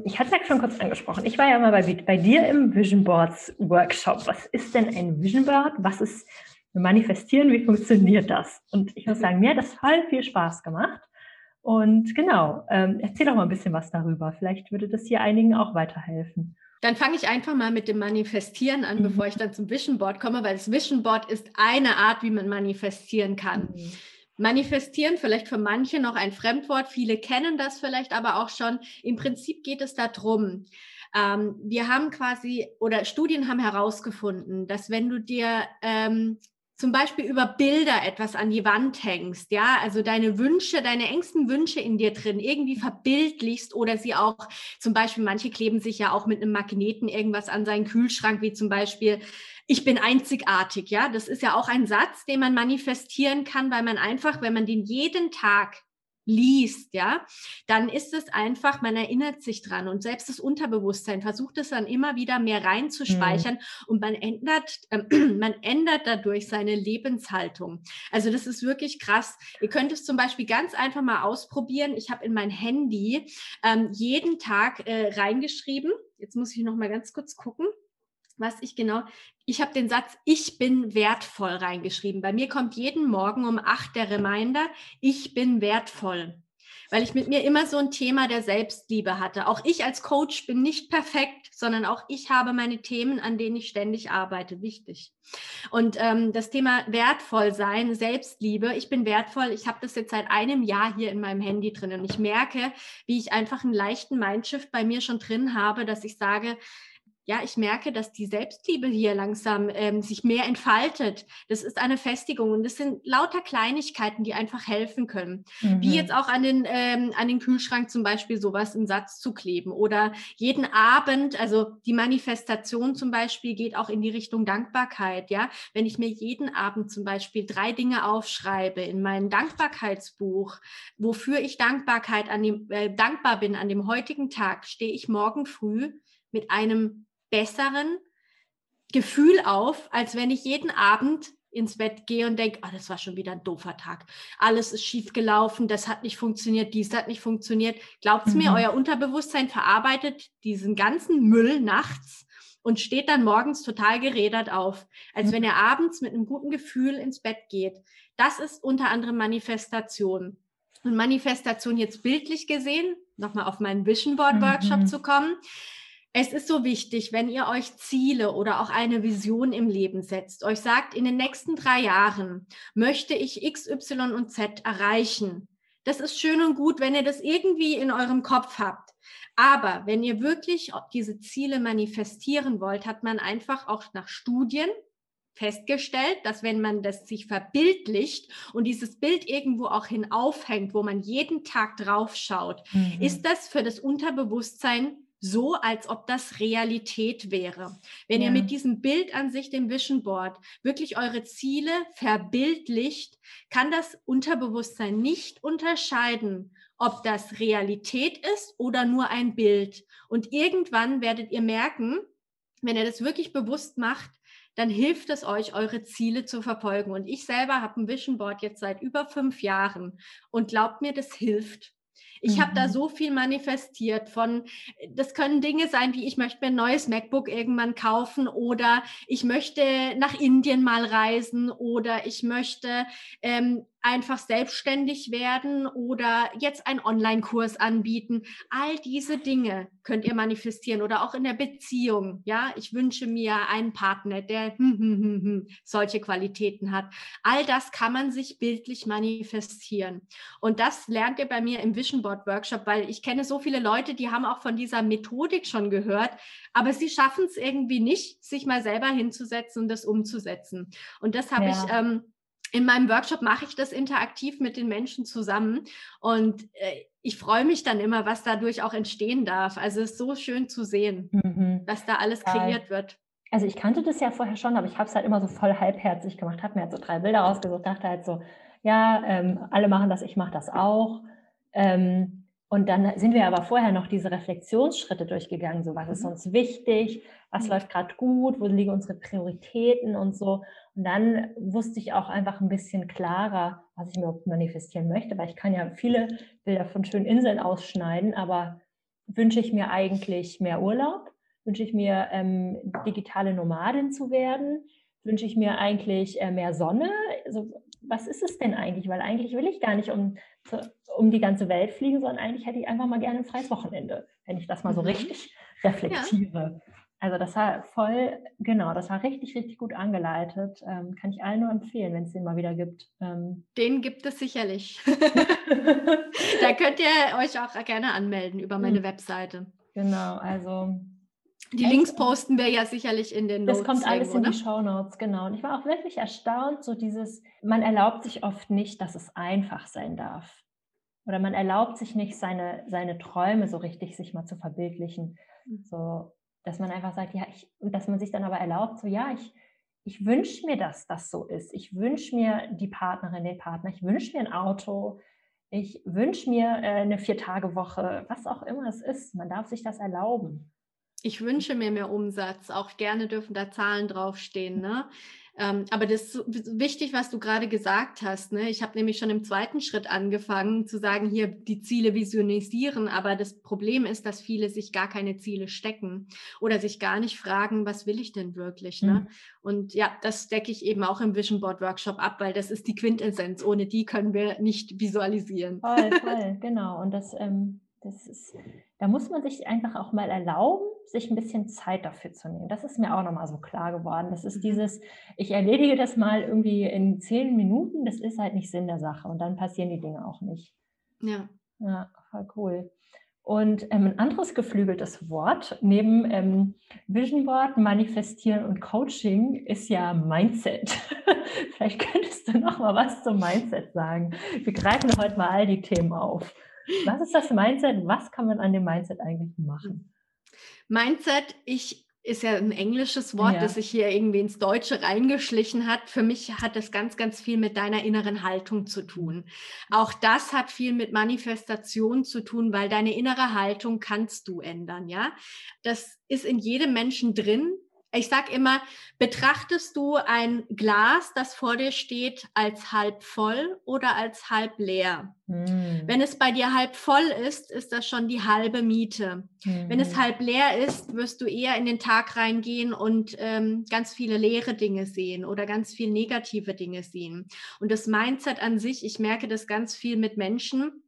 ich hatte es ja schon kurz angesprochen. Ich war ja mal bei, bei dir im Vision Boards Workshop. Was ist denn ein Vision Board? Was ist Manifestieren? Wie funktioniert das? Und ich muss sagen, mir hat das voll viel Spaß gemacht. Und genau, ähm, erzähl doch mal ein bisschen was darüber. Vielleicht würde das hier einigen auch weiterhelfen. Dann fange ich einfach mal mit dem Manifestieren an, mhm. bevor ich dann zum Vision Board komme, weil das Vision Board ist eine Art, wie man manifestieren kann. Mhm. Manifestieren, vielleicht für manche noch ein Fremdwort, viele kennen das vielleicht aber auch schon. Im Prinzip geht es darum, Ähm, wir haben quasi, oder Studien haben herausgefunden, dass wenn du dir ähm, zum Beispiel über Bilder etwas an die Wand hängst, ja, also deine Wünsche, deine engsten Wünsche in dir drin irgendwie verbildlichst oder sie auch, zum Beispiel, manche kleben sich ja auch mit einem Magneten irgendwas an seinen Kühlschrank, wie zum Beispiel, ich bin einzigartig, ja, das ist ja auch ein Satz, den man manifestieren kann, weil man einfach, wenn man den jeden Tag liest, ja, dann ist es einfach, man erinnert sich dran und selbst das Unterbewusstsein versucht es dann immer wieder mehr reinzuspeichern mhm. und man ändert, äh, man ändert dadurch seine Lebenshaltung. Also das ist wirklich krass. Ihr könnt es zum Beispiel ganz einfach mal ausprobieren. Ich habe in mein Handy ähm, jeden Tag äh, reingeschrieben. Jetzt muss ich noch mal ganz kurz gucken was ich genau, ich habe den Satz, ich bin wertvoll reingeschrieben. Bei mir kommt jeden Morgen um acht der Reminder, ich bin wertvoll. Weil ich mit mir immer so ein Thema der Selbstliebe hatte. Auch ich als Coach bin nicht perfekt, sondern auch ich habe meine Themen, an denen ich ständig arbeite. Wichtig. Und ähm, das Thema wertvoll sein, Selbstliebe, ich bin wertvoll. Ich habe das jetzt seit einem Jahr hier in meinem Handy drin und ich merke, wie ich einfach einen leichten Mindshift bei mir schon drin habe, dass ich sage, ja, ich merke, dass die Selbstliebe hier langsam ähm, sich mehr entfaltet. Das ist eine Festigung und das sind lauter Kleinigkeiten, die einfach helfen können. Mhm. Wie jetzt auch an den, ähm, an den Kühlschrank zum Beispiel sowas im Satz zu kleben oder jeden Abend, also die Manifestation zum Beispiel geht auch in die Richtung Dankbarkeit. Ja, wenn ich mir jeden Abend zum Beispiel drei Dinge aufschreibe in mein Dankbarkeitsbuch, wofür ich Dankbarkeit an dem, äh, dankbar bin an dem heutigen Tag, stehe ich morgen früh mit einem besseren Gefühl auf, als wenn ich jeden Abend ins Bett gehe und denke, oh, das war schon wieder ein doofer Tag. Alles ist schief gelaufen, das hat nicht funktioniert, dies hat nicht funktioniert. Glaubt mhm. mir, euer Unterbewusstsein verarbeitet diesen ganzen Müll nachts und steht dann morgens total gerädert auf, als mhm. wenn er abends mit einem guten Gefühl ins Bett geht. Das ist unter anderem Manifestation. Und Manifestation jetzt bildlich gesehen, nochmal auf meinen Vision Board Workshop mhm. zu kommen. Es ist so wichtig, wenn ihr euch Ziele oder auch eine Vision im Leben setzt, euch sagt, in den nächsten drei Jahren möchte ich X, Y und Z erreichen. Das ist schön und gut, wenn ihr das irgendwie in eurem Kopf habt. Aber wenn ihr wirklich diese Ziele manifestieren wollt, hat man einfach auch nach Studien festgestellt, dass wenn man das sich verbildlicht und dieses Bild irgendwo auch hin aufhängt, wo man jeden Tag drauf schaut, mhm. ist das für das Unterbewusstsein so, als ob das Realität wäre. Wenn ja. ihr mit diesem Bild an sich, dem Vision Board, wirklich eure Ziele verbildlicht, kann das Unterbewusstsein nicht unterscheiden, ob das Realität ist oder nur ein Bild. Und irgendwann werdet ihr merken, wenn ihr das wirklich bewusst macht, dann hilft es euch, eure Ziele zu verfolgen. Und ich selber habe ein Vision Board jetzt seit über fünf Jahren und glaubt mir, das hilft. Ich mhm. habe da mhm. so viel manifestiert von, das können Dinge sein, wie ich möchte mir ein neues MacBook irgendwann kaufen oder ich möchte nach Indien mal reisen oder ich möchte ähm, einfach selbstständig werden oder jetzt einen Online-Kurs anbieten. All diese Dinge könnt ihr manifestieren oder auch in der Beziehung. Ja, ich wünsche mir einen Partner, der hm, hm, hm, solche Qualitäten hat. All das kann man sich bildlich manifestieren. Und das lernt ihr bei mir im Vision Board Workshop, weil ich kenne so viele Leute, die haben auch von dieser Methodik schon gehört, aber sie schaffen es irgendwie nicht, sich mal selber hinzusetzen und das umzusetzen. Und das habe ja. ich ähm, in meinem Workshop mache ich das interaktiv mit den Menschen zusammen und äh, ich freue mich dann immer, was dadurch auch entstehen darf. Also es ist so schön zu sehen, mhm. was da alles Geil. kreiert wird. Also ich kannte das ja vorher schon, aber ich habe es halt immer so voll halbherzig gemacht, habe mir halt so drei Bilder rausgesucht, dachte halt so, ja, ähm, alle machen das, ich mache das auch. Ähm, und dann sind wir aber vorher noch diese Reflexionsschritte durchgegangen, so was ist mhm. uns wichtig, was läuft gerade gut, wo liegen unsere Prioritäten und so. Und dann wusste ich auch einfach ein bisschen klarer, was ich mir manifestieren möchte, weil ich kann ja viele Bilder von schönen Inseln ausschneiden, aber wünsche ich mir eigentlich mehr Urlaub? Wünsche ich mir ähm, digitale Nomadin zu werden? Wünsche ich mir eigentlich äh, mehr Sonne? Also, was ist es denn eigentlich? Weil eigentlich will ich gar nicht um um die ganze Welt fliegen, sondern eigentlich hätte ich einfach mal gerne ein freies Wochenende, wenn ich das mal so mhm. richtig reflektiere. Ja. Also das war voll, genau, das war richtig, richtig gut angeleitet. Ähm, kann ich allen nur empfehlen, wenn es den mal wieder gibt. Ähm. Den gibt es sicherlich. da könnt ihr euch auch gerne anmelden über meine mhm. Webseite. Genau, also Die Links posten wir ja sicherlich in den Notes. Das kommt alles in die Show Notes, genau. Und ich war auch wirklich erstaunt, so dieses, man erlaubt sich oft nicht, dass es einfach sein darf. Oder man erlaubt sich nicht, seine, seine Träume so richtig sich mal zu verbildlichen. Mhm. So, dass man einfach sagt, ja, ich, und dass man sich dann aber erlaubt, so, ja, ich, ich wünsche mir, dass das so ist. Ich wünsche mir die Partnerin, den Partner, ich wünsche mir ein Auto, ich wünsche mir äh, eine Vier-Tage-Woche, was auch immer es ist. Man darf sich das erlauben. Ich wünsche mir mehr Umsatz. Auch gerne dürfen da Zahlen draufstehen. Ne? Ähm, aber das ist wichtig, was du gerade gesagt hast. Ne? Ich habe nämlich schon im zweiten Schritt angefangen zu sagen, hier die Ziele visionisieren. Aber das Problem ist, dass viele sich gar keine Ziele stecken oder sich gar nicht fragen, was will ich denn wirklich? Ne? Mhm. Und ja, das stecke ich eben auch im Vision Board Workshop ab, weil das ist die Quintessenz. Ohne die können wir nicht visualisieren. Voll, voll, genau. Und das, ähm, das ist, da muss man sich einfach auch mal erlauben, sich ein bisschen Zeit dafür zu nehmen. Das ist mir auch nochmal so klar geworden. Das ist mhm. dieses, ich erledige das mal irgendwie in zehn Minuten, das ist halt nicht Sinn der Sache und dann passieren die Dinge auch nicht. Ja. Ja, voll cool. Und ähm, ein anderes geflügeltes Wort neben ähm, Vision Board, Manifestieren und Coaching ist ja Mindset. Vielleicht könntest du noch mal was zum Mindset sagen. Wir greifen heute mal all die Themen auf. Was ist das Mindset? Was kann man an dem Mindset eigentlich machen? Mindset, ich ist ja ein englisches Wort, ja. das sich hier irgendwie ins Deutsche reingeschlichen hat. Für mich hat das ganz, ganz viel mit deiner inneren Haltung zu tun. Auch das hat viel mit Manifestation zu tun, weil deine innere Haltung kannst du ändern, ja. Das ist in jedem Menschen drin. Ich sage immer, betrachtest du ein Glas, das vor dir steht, als halb voll oder als halb leer? Mm. Wenn es bei dir halb voll ist, ist das schon die halbe Miete. Mm. Wenn es hm. halb leer ist, wirst du eher in den Tag reingehen und ähm, ganz viele leere Dinge sehen oder ganz viel negative Dinge sehen. Und das Mindset an sich, ich merke das ganz viel mit Menschen,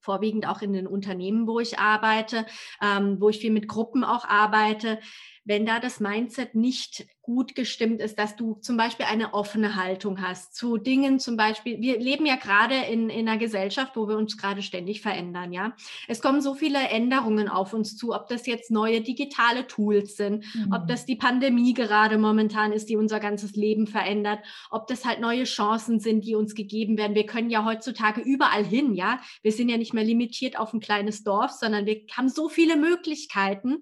vorwiegend auch in den Unternehmen, wo ich arbeite, ähm, wo ich viel mit Gruppen auch arbeite wenn da das Mindset nicht gut gestimmt ist, dass du zum Beispiel eine offene Haltung hast zu Dingen, zum Beispiel, wir leben ja gerade in, in einer Gesellschaft, wo wir uns gerade ständig verändern, ja. Es kommen so viele Änderungen auf uns zu, ob das jetzt neue digitale Tools sind, mhm. ob das die Pandemie gerade momentan ist, die unser ganzes Leben verändert, ob das halt neue Chancen sind, die uns gegeben werden. Wir können ja heutzutage überall hin, ja. Wir sind ja nicht mehr limitiert auf ein kleines Dorf, sondern wir haben so viele Möglichkeiten.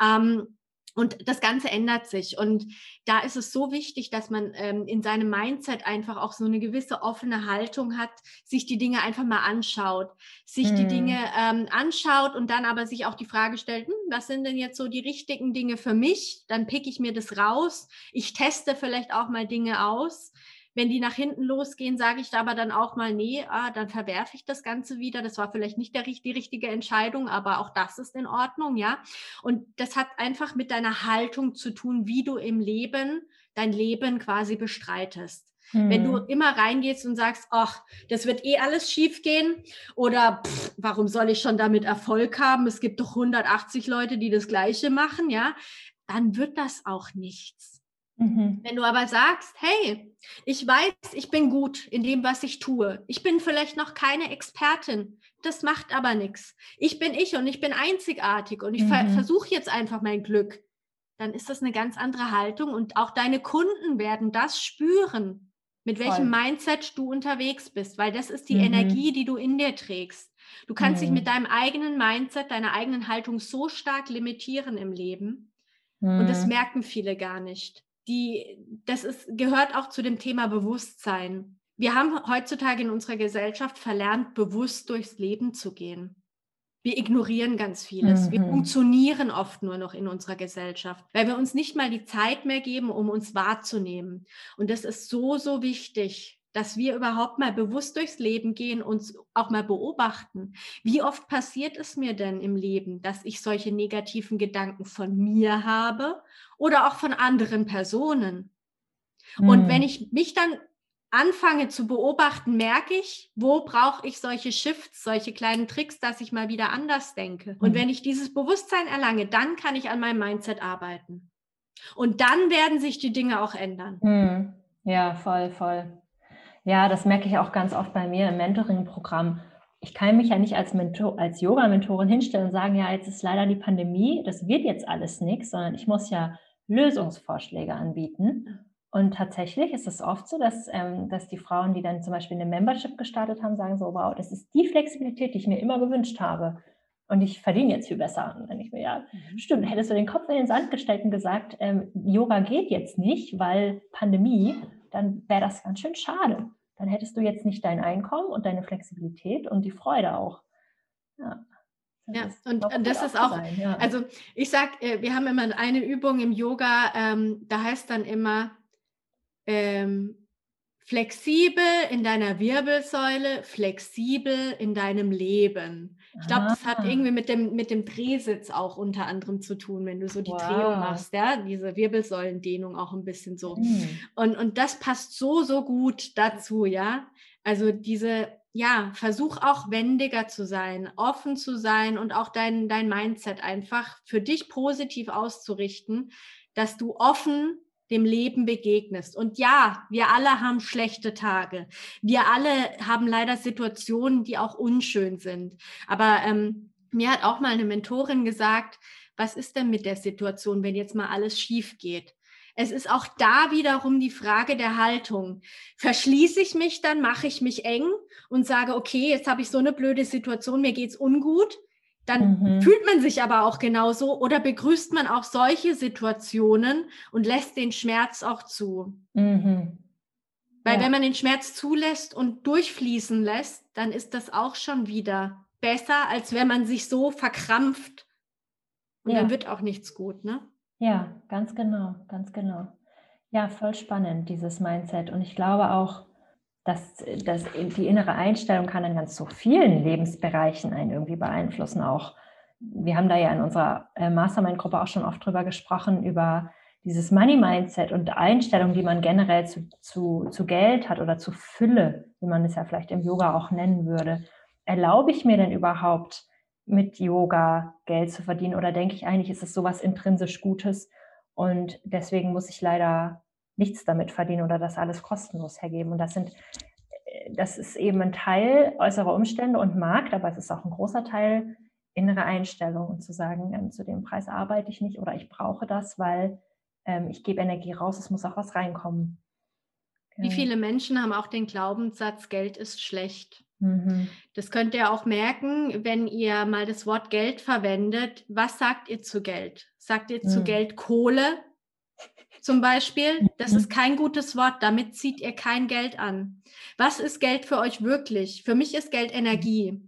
Ähm, und das Ganze ändert sich. Und da ist es so wichtig, dass man ähm, in seinem Mindset einfach auch so eine gewisse offene Haltung hat, sich die Dinge einfach mal anschaut, sich hm. die Dinge ähm, anschaut und dann aber sich auch die Frage stellt, hm, was sind denn jetzt so die richtigen Dinge für mich? Dann pick ich mir das raus. Ich teste vielleicht auch mal Dinge aus. Wenn die nach hinten losgehen, sage ich da aber dann auch mal, nee, ah, dann verwerfe ich das Ganze wieder. Das war vielleicht nicht der, die richtige Entscheidung, aber auch das ist in Ordnung, ja. Und das hat einfach mit deiner Haltung zu tun, wie du im Leben dein Leben quasi bestreitest. Hm. Wenn du hm. immer reingehst und sagst, ach, das wird eh alles schief gehen oder pff, warum soll ich schon damit Erfolg haben? Es gibt doch 180 Leute, die das Gleiche machen, ja, dann wird das auch nichts. Mhm. Wenn du aber sagst, hey, ich weiß, ich bin gut in dem, was ich tue. Ich bin vielleicht noch keine Expertin. Das macht aber nichts. Ich bin ich und ich bin einzigartig und ich mhm. versuche jetzt einfach mein Glück. Dann ist das eine ganz andere Haltung und auch deine Kunden werden das spüren, mit welchem Voll. Mindset du unterwegs bist, weil das ist die mhm. Energie, die du in dir trägst. Du kannst dich mit mhm. deinem eigenen Mindset, deiner eigenen Haltung so stark limitieren im Leben. Und das mhm. merken viele gar nicht die, das ist, gehört auch zu dem Thema Bewusstsein. Wir haben heutzutage in unserer Gesellschaft verlernt, bewusst durchs Leben zu gehen. Wir ignorieren ganz vieles. Mhm. Wir funktionieren oft nur noch in unserer Gesellschaft, weil wir uns nicht mal die Zeit mehr geben, um uns wahrzunehmen. Und das ist so, so wichtig, dass wir überhaupt mal bewusst durchs Leben gehen, uns auch mal beobachten. Wie oft passiert es mir denn im Leben, dass ich solche negativen Gedanken von mir habe oder auch von anderen Personen? Mhm. Und wenn hm. ich mich dann anfange zu beobachten, merke ich, wo brauche ich solche Shifts, solche kleinen Tricks, dass ich mal wieder anders denke. Und mhm. wenn ich dieses Bewusstsein erlange, dann kann ich an meinem Mindset arbeiten. Und dann werden sich die Dinge auch ändern. Mhm. Ja, voll, voll. Ja, das merke ich auch ganz oft bei mir im Mentoring-Programm. ich kann mich ja nicht als, Mentor, als Yoga-Mentorin hinstellen und sagen, ja, jetzt ist leider die Pandemie, das wird jetzt alles nichts, sondern ich muss ja Lösungsvorschläge anbieten. Und tatsächlich ist es oft so, dass, ähm, dass die Frauen, die dann zum Beispiel eine Membership gestartet haben, sagen so, wow, das ist die Flexibilität, die ich mir immer gewünscht habe. Und ich verdiene jetzt viel besser. Und dann ich mir, ja, mhm. stimmt, hättest du den Kopf in den Sand gestellt und gesagt, ähm, Yoga geht jetzt nicht, weil Pandemie, dann wäre das ganz schön schade. Dann hättest du jetzt nicht dein Einkommen und deine Flexibilität und die Freude auch. Ja. Ja, und, das ist auch, sein, ja. also ich sage, äh, wir haben immer eine Übung im Yoga, ähm, da heißt dann immer, ähm, flexibel in deiner Wirbelsäule, flexibel in deinem Leben. Ich glaube, das hat ah. irgendwie mit dem, mit dem Drehsitz auch unter anderem zu tun, wenn du so die wow. Drehung machst, ja, diese Wirbelsäulendehnung auch ein bisschen so. Mhm. Und, und das passt so, so gut dazu, ja. Also diese, ja, versuch auch wendiger zu sein, offen zu sein und auch dein, dein Mindset einfach für dich positiv auszurichten, dass du offen dem Leben begegnest. Und ja, wir alle haben schlechte Tage. Wir alle haben leider Situationen, die auch unschön sind. Aber ähm, mir hat auch mal eine Mentorin gesagt, was ist denn mit der Situation, wenn jetzt mal alles schief geht? Es ist auch da wiederum die Frage der Haltung. Verschließe ich mich dann, mache ich mich eng und sage, okay, jetzt habe ich so eine blöde Situation, mir geht's ungut dann mhm. fühlt man sich aber auch genauso oder begrüßt man auch solche Situationen und lässt den Schmerz auch zu. Mhm. Weil ja. wenn man den Schmerz zulässt und durchfließen lässt, dann ist das auch schon wieder besser, als wenn man sich so verkrampft. Und ja. dann wird auch nichts gut, ne? Ja, ganz genau, ganz genau. Ja, voll spannend, dieses Mindset. Und ich glaube auch, dass, dass die innere Einstellung kann in ganz so vielen Lebensbereichen einen irgendwie beeinflussen. Auch wir haben da ja in unserer äh, Mastermind-Gruppe auch schon oft drüber gesprochen, über dieses Money-Mindset und Einstellung, die man generell zu, zu, zu Geld hat oder zu Fülle, wie man es ja vielleicht im Yoga auch nennen würde. Erlaube ich mir denn überhaupt mit Yoga Geld zu verdienen oder denke ich eigentlich, ist es sowas intrinsisch Gutes und deswegen muss ich leider nichts damit verdienen oder das alles kostenlos hergeben. Und das sind, äh, das ist eben ein Teil äußerer Umstände und Markt, aber es ist auch ein großer Teil innere Einstellung und zu sagen, ähm, zu dem Preis arbeite ich nicht oder ich brauche das, weil ähm, ich gebe Energie raus, es muss auch was reinkommen. Wie viele Menschen haben auch den Glaubenssatz, Geld ist schlecht? Mhm. Das könnt ihr auch merken, wenn ihr mal das Wort Geld verwendet. Was sagt ihr zu Geld? Sagt ihr mhm. zu Geld Kohle? Zum Beispiel. Das ist mhm. kein gutes Wort. Damit zieht ihr kein Geld an. Was ist Geld für euch wirklich? Für mich ist Geld Energie.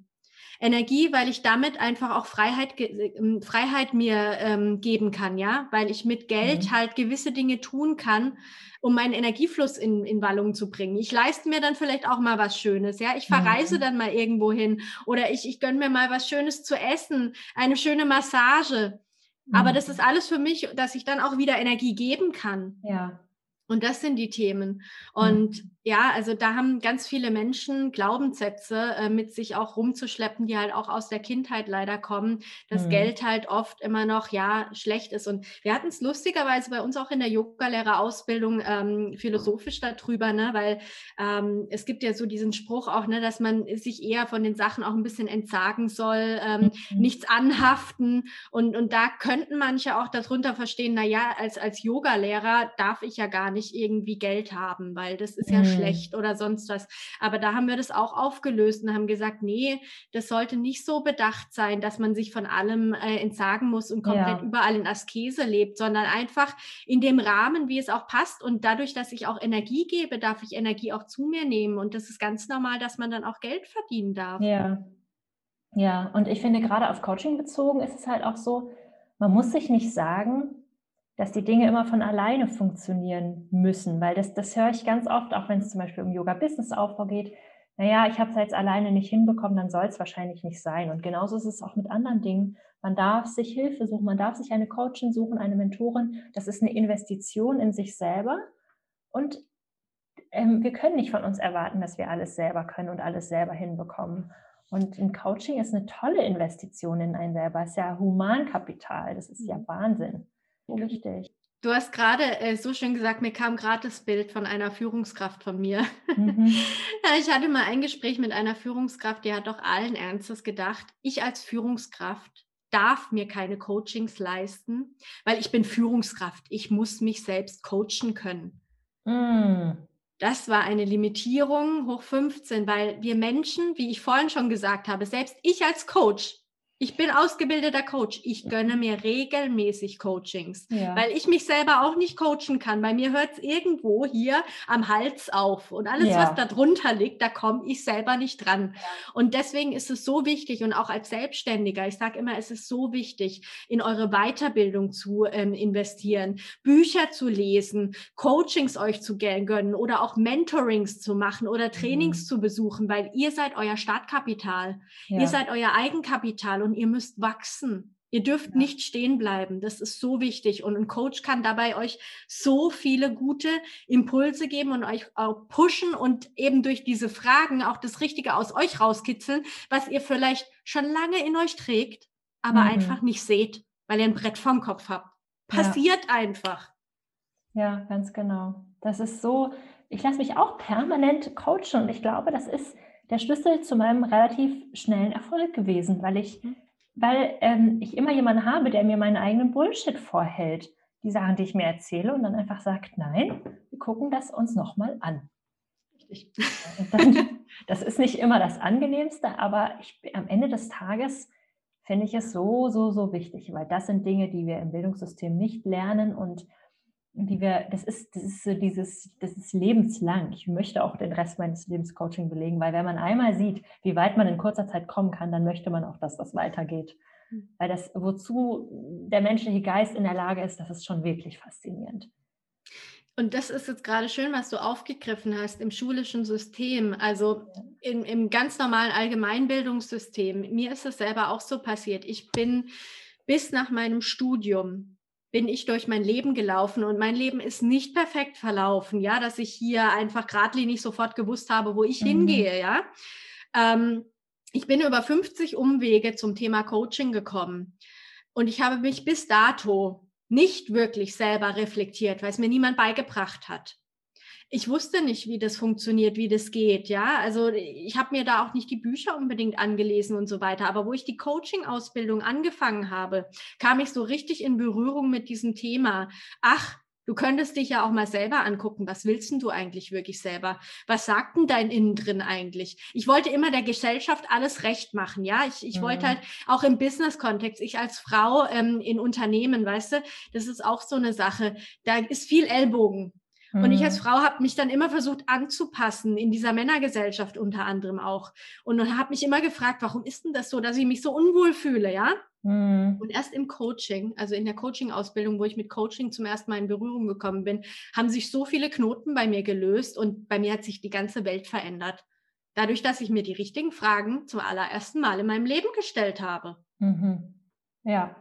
Energie, weil ich damit einfach auch Freiheit, ähm, Freiheit mir ähm, geben kann, ja, weil ich mit Geld mhm. halt gewisse Dinge tun kann, um meinen Energiefluss in, in Wallung zu bringen. Ich leiste mir dann vielleicht auch mal was Schönes, ja, ich verreise mhm. dann mal irgendwo hin oder ich, ich gönne mir mal was Schönes zu essen, eine schöne Massage. Aber das ist alles für mich, dass ich dann auch wieder Energie geben kann. Ja. Und das sind die Themen. Und mhm. ja, also da haben ganz viele Menschen Glaubenssätze äh, mit sich auch rumzuschleppen, die halt auch aus der Kindheit leider kommen, dass mhm. Geld halt oft immer noch, ja, schlecht ist. Und wir hatten es lustigerweise bei uns auch in der Yogalehrerausbildung ähm, philosophisch darüber, ne, weil ähm, es gibt ja so diesen Spruch auch, ne, dass man sich eher von den Sachen auch ein bisschen entsagen soll, ähm, mhm. nichts anhaften. Und, und da könnten manche auch darunter verstehen, na ja, als, als Yogalehrer darf ich ja gar nicht nicht irgendwie Geld haben, weil das ist ja mhm. schlecht oder sonst was. Aber da haben wir das auch aufgelöst und haben gesagt, nee, das sollte nicht so bedacht sein, dass man sich von allem äh, entsagen muss und komplett ja. überall in Askese lebt, sondern einfach in dem Rahmen, wie es auch passt. Und dadurch, dass ich auch Energie gebe, darf ich Energie auch zu mir nehmen. Und das ist ganz normal, dass man dann auch Geld verdienen darf. Ja. Ja, und ich finde, gerade auf Coaching bezogen ist es halt auch so, man muss sich nicht sagen, dass die Dinge immer von alleine funktionieren müssen, weil das, das höre ich ganz oft, auch wenn es zum Beispiel um Yoga-Business-Aufbau geht. Naja, ich habe es jetzt alleine nicht hinbekommen, dann soll es wahrscheinlich nicht sein. Und genauso ist es auch mit anderen Dingen. Man darf sich Hilfe suchen, man darf sich eine Coachin suchen, eine Mentorin. Das ist eine Investition in sich selber. Und ähm, wir können nicht von uns erwarten, dass wir alles selber können und alles selber hinbekommen. Und ein Coaching ist eine tolle Investition in einen selber. Es ist ja Humankapital, das ist ja mhm. Wahnsinn. Richtig. Du hast gerade äh, so schön gesagt, mir kam gerade das Bild von einer Führungskraft von mir. Mhm. ich hatte mal ein Gespräch mit einer Führungskraft, die hat doch allen Ernstes gedacht, ich als Führungskraft darf mir keine Coachings leisten, weil ich bin Führungskraft. Ich muss mich selbst coachen können. Mhm. Das war eine Limitierung hoch 15, weil wir Menschen, wie ich vorhin schon gesagt habe, selbst ich als Coach ich bin ausgebildeter Coach. Ich gönne mir regelmäßig Coachings, ja. weil ich mich selber auch nicht coachen kann. Bei mir hört es irgendwo hier am Hals auf und alles, ja. was da drunter liegt, da komme ich selber nicht dran. Ja. Und deswegen ist es so wichtig und auch als Selbstständiger, ich sage immer, es ist so wichtig, in eure Weiterbildung zu ähm, investieren, Bücher zu lesen, Coachings euch zu gönnen oder auch Mentorings zu machen oder Trainings mhm. zu besuchen, weil ihr seid euer Startkapital. Ihr seid euer Eigenkapital und ihr müsst wachsen. Ihr dürft ja. nicht stehen bleiben. Das ist so wichtig. Und ein Coach kann dabei euch so viele gute Impulse geben und euch auch pushen und eben durch diese Fragen auch das Richtige aus euch rauskitzeln, was ihr vielleicht schon lange in euch trägt, aber mhm. einfach nicht seht, weil ihr ein Brett vorm Kopf habt. Passiert ja. einfach. Ja, ganz genau. Das ist so, ich lasse mich auch permanent coachen und ich glaube, das ist der Schlüssel zu meinem relativ schnellen Erfolg gewesen, weil ich, mhm. weil ähm, ich immer jemanden habe, der mir meinen eigenen Bullshit vorhält, die Sachen, die ich mir erzähle und dann einfach sagt, nein, wir gucken das uns nochmal an. Richtig. Dann, das ist nicht immer das Angenehmste, aber ich, am Ende des Tages finde ich es so, so, so wichtig, weil das sind Dinge, die wir im Bildungssystem nicht lernen und die wir, das ist, das ist so dieses, das ist lebenslang. Ich möchte auch den Rest meines Lebens Coaching belegen, weil wenn man einmal sieht, wie weit man in kurzer Zeit kommen kann, dann möchte man auch, dass das weitergeht. Mhm. Weil das, wozu der menschliche Geist in der Lage ist, das ist schon wirklich faszinierend. Und das ist jetzt gerade schön, was du aufgegriffen hast im schulischen System, also im, im ganz normalen Allgemeinbildungssystem. Mir ist es selber auch so passiert. Ich bin bis nach meinem Studium bin ich durch mein Leben gelaufen und mein Leben ist nicht perfekt verlaufen, ja, dass ich hier einfach geradlinig sofort gewusst habe, wo ich mhm. hingehe, ja. Ähm, ich bin über 50 Umwege zum Thema Coaching gekommen und ich habe mich bis dato nicht wirklich selber reflektiert, weil es mir niemand beigebracht hat ich wusste nicht, wie das funktioniert, wie das geht. Ja, also ich habe mir da auch nicht die Bücher unbedingt angelesen und so weiter. Aber wo ich die Coaching-Ausbildung angefangen habe, kam ich so richtig in Berührung mit diesem Thema. Ach, Du könntest dich ja auch mal selber angucken, was willst denn du eigentlich wirklich selber? Was sagt denn dein Innen drin eigentlich? Ich wollte immer der Gesellschaft alles recht machen, ja. Ich, ich mhm. wollte halt auch im Business-Kontext, ich als Frau ähm, in Unternehmen, weißt du, das ist auch so eine Sache. Da ist viel Ellbogen. Und ich als mhm. Frau habe mich dann immer versucht anzupassen, in dieser Männergesellschaft unter anderem auch. Und habe mich immer gefragt, warum ist denn das so, dass ich mich so unwohl fühle, ja? Mhm. Und erst im Coaching, also in der Coaching-Ausbildung, wo ich mit Coaching zum ersten Mal in Berührung gekommen bin, haben sich so viele Knoten bei mir gelöst und bei mir hat sich die ganze Welt verändert. Dadurch, dass ich mir die richtigen Fragen zum allerersten Mal in meinem Leben gestellt habe. Mhm. Ja,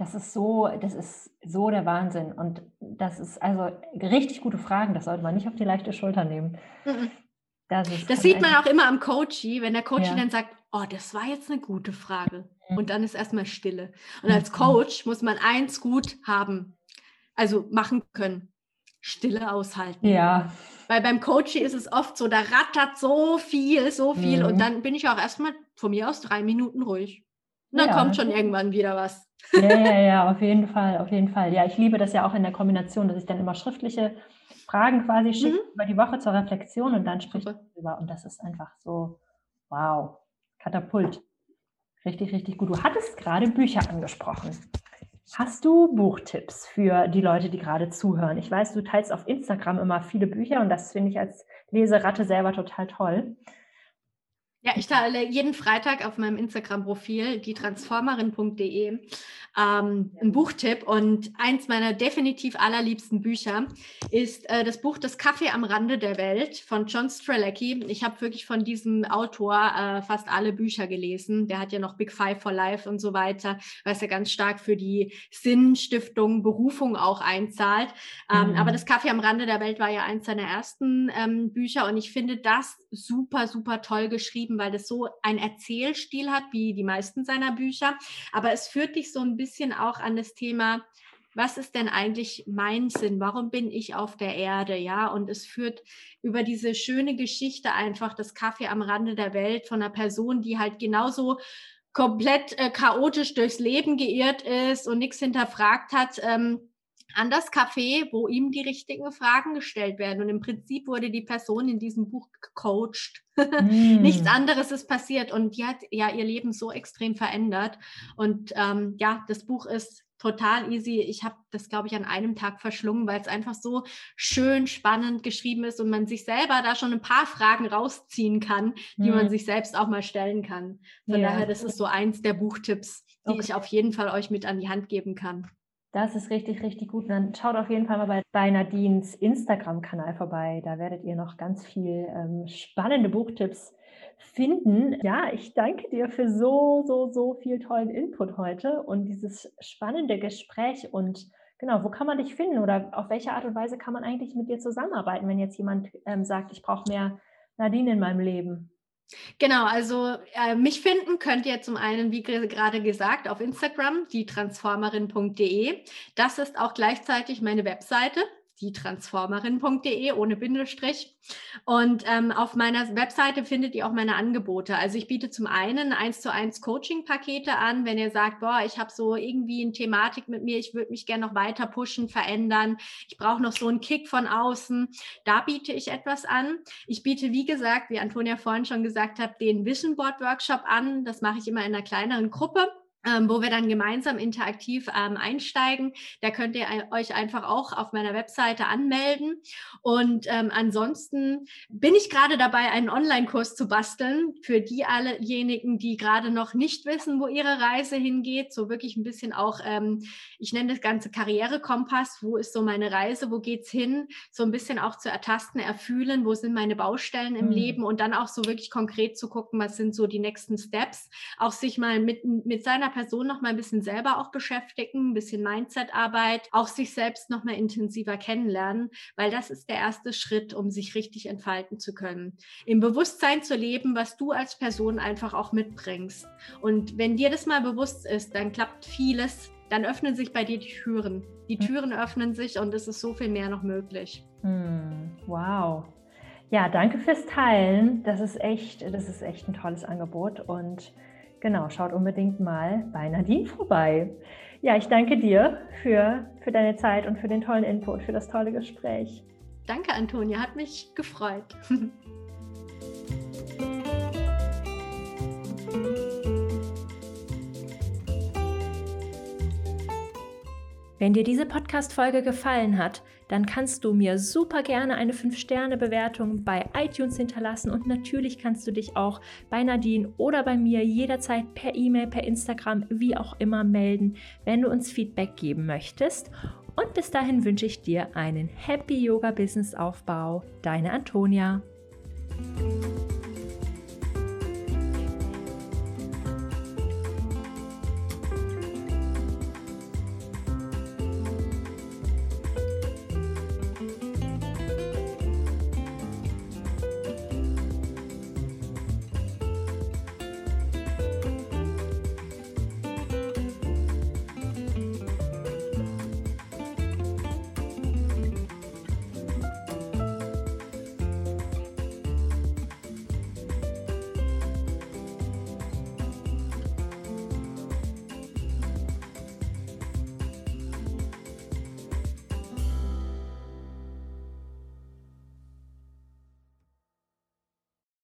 das ist so, das ist so der Wahnsinn. Und das ist also richtig gute Fragen. Das sollte man nicht auf die leichte Schulter nehmen. Mhm. Das, das sieht man auch immer am Coachie, wenn der Coachie ja. dann sagt, oh, das war jetzt eine gute Frage. Mhm. Und dann ist erstmal Stille. Und als mhm. Coach muss man eins gut haben, also machen können. Stille aushalten. Ja. Weil beim Coaching ist es oft so, da rattert so viel, so viel. Und dann bin ich auch erstmal von mir aus drei Minuten ruhig. Und dann ja. kommt schon irgendwann wieder was. Ja, ja, ja, auf jeden Fall, auf jeden Fall. Ja, ich liebe das ja auch in der Kombination, dass ich dann immer schriftliche Fragen quasi schicke mhm. über die Woche zur Reflexion und dann spricht darüber. Und das ist einfach so, wow, Katapult. Richtig, richtig gut. Du hattest gerade Bücher angesprochen. Hast du Buchtipps für die Leute, die gerade zuhören? Ich weiß, du teilst auf Instagram immer viele Bücher und das finde ich als Leseratte selber total toll. Ja, ich teile jeden Freitag auf meinem Instagram-Profil, dietransformerin.de, ähm, ein Buchtipp. Und eins meiner definitiv allerliebsten Bücher ist äh, das Buch Das Kaffee am Rande der Welt von John Strelecki. Ich habe wirklich von diesem Autor äh, fast alle Bücher gelesen. Der hat ja noch Big Five for Life und so weiter, was ja ganz stark für die Sinnstiftung, Berufung auch einzahlt. Ähm, mhm. Aber Das Kaffee am Rande der Welt war ja eins seiner ersten ähm, Bücher und ich finde das super, super toll geschrieben, weil das so ein Erzählstil hat, wie die meisten seiner Bücher. Aber es führt dich so ein bisschen auch an das Thema, was ist denn eigentlich mein Sinn? Warum bin ich auf der Erde? Ja, und es führt über diese schöne Geschichte einfach das Kaffee am Rande der Welt von einer Person, die halt genauso komplett äh, chaotisch durchs Leben geirrt ist und nichts hinterfragt hat. Ähm, an das Café, wo ihm die richtigen Fragen gestellt werden. Und im Prinzip wurde die Person in diesem Buch gecoacht. Mm. Nichts anderes ist passiert. Und die hat ja ihr Leben so extrem verändert. Und ähm, ja, das Buch ist total easy. Ich habe das, glaube ich, an einem Tag verschlungen, weil es einfach so schön spannend geschrieben ist und man sich selber da schon ein paar Fragen rausziehen kann, die mm. man sich selbst auch mal stellen kann. Von ja. daher, das ist so eins der Buchtipps, die okay. ich auf jeden Fall euch mit an die Hand geben kann. Das ist richtig, richtig gut. Dann schaut auf jeden Fall mal bei, bei Nadines Instagram-Kanal vorbei. Da werdet ihr noch ganz viel ähm, spannende Buchtipps finden. Ja, ich danke dir für so, so, so viel tollen Input heute und dieses spannende Gespräch. Und genau, wo kann man dich finden oder auf welche Art und Weise kann man eigentlich mit dir zusammenarbeiten, wenn jetzt jemand ähm, sagt, ich brauche mehr Nadine in meinem Leben? Genau, also äh, mich finden könnt ihr zum einen, wie gerade gesagt, auf Instagram, die transformerin.de. Das ist auch gleichzeitig meine Webseite dietransformerin.de ohne Bindestrich. Und ähm, auf meiner Webseite findet ihr auch meine Angebote. Also ich biete zum einen eins zu eins Coaching-Pakete an, wenn ihr sagt, boah, ich habe so irgendwie eine Thematik mit mir, ich würde mich gerne noch weiter pushen, verändern, ich brauche noch so einen Kick von außen. Da biete ich etwas an. Ich biete, wie gesagt, wie Antonia vorhin schon gesagt hat, den Vision Board Workshop an. Das mache ich immer in einer kleineren Gruppe ähm, wo wir dann gemeinsam interaktiv ähm, einsteigen. Da könnt ihr euch einfach auch auf meiner Webseite anmelden. Und ähm, ansonsten bin ich gerade dabei, einen Online-Kurs zu basteln für die allejenigen, die gerade noch nicht wissen, wo ihre Reise hingeht. So wirklich ein bisschen auch, ähm, ich nenne das Ganze Karrierekompass. Wo ist so meine Reise? Wo geht's hin? So ein bisschen auch zu ertasten, erfühlen, wo sind meine Baustellen im mhm. Leben und dann auch so wirklich konkret zu gucken, was sind so die nächsten Steps. Auch sich mal mit, mit seiner Person noch mal ein bisschen selber auch beschäftigen, ein bisschen Mindset-Arbeit, auch sich selbst noch mal intensiver kennenlernen, weil das ist der erste Schritt, um sich richtig entfalten zu können. Im Bewusstsein zu leben, was du als Person einfach auch mitbringst. Und wenn dir das mal bewusst ist, dann klappt vieles, dann öffnen sich bei dir die Türen. Die hm. Türen öffnen sich und es ist so viel mehr noch möglich. Hm, wow. Ja, danke fürs Teilen. Das ist echt, das ist echt ein tolles Angebot und Genau, schaut unbedingt mal bei Nadine vorbei. Ja, ich danke dir für, für deine Zeit und für den tollen Input, für das tolle Gespräch. Danke, Antonia, hat mich gefreut. Wenn dir diese Podcast-Folge gefallen hat, dann kannst du mir super gerne eine 5-Sterne-Bewertung bei iTunes hinterlassen und natürlich kannst du dich auch bei Nadine oder bei mir jederzeit per E-Mail, per Instagram, wie auch immer melden, wenn du uns Feedback geben möchtest. Und bis dahin wünsche ich dir einen Happy Yoga Business Aufbau. Deine Antonia.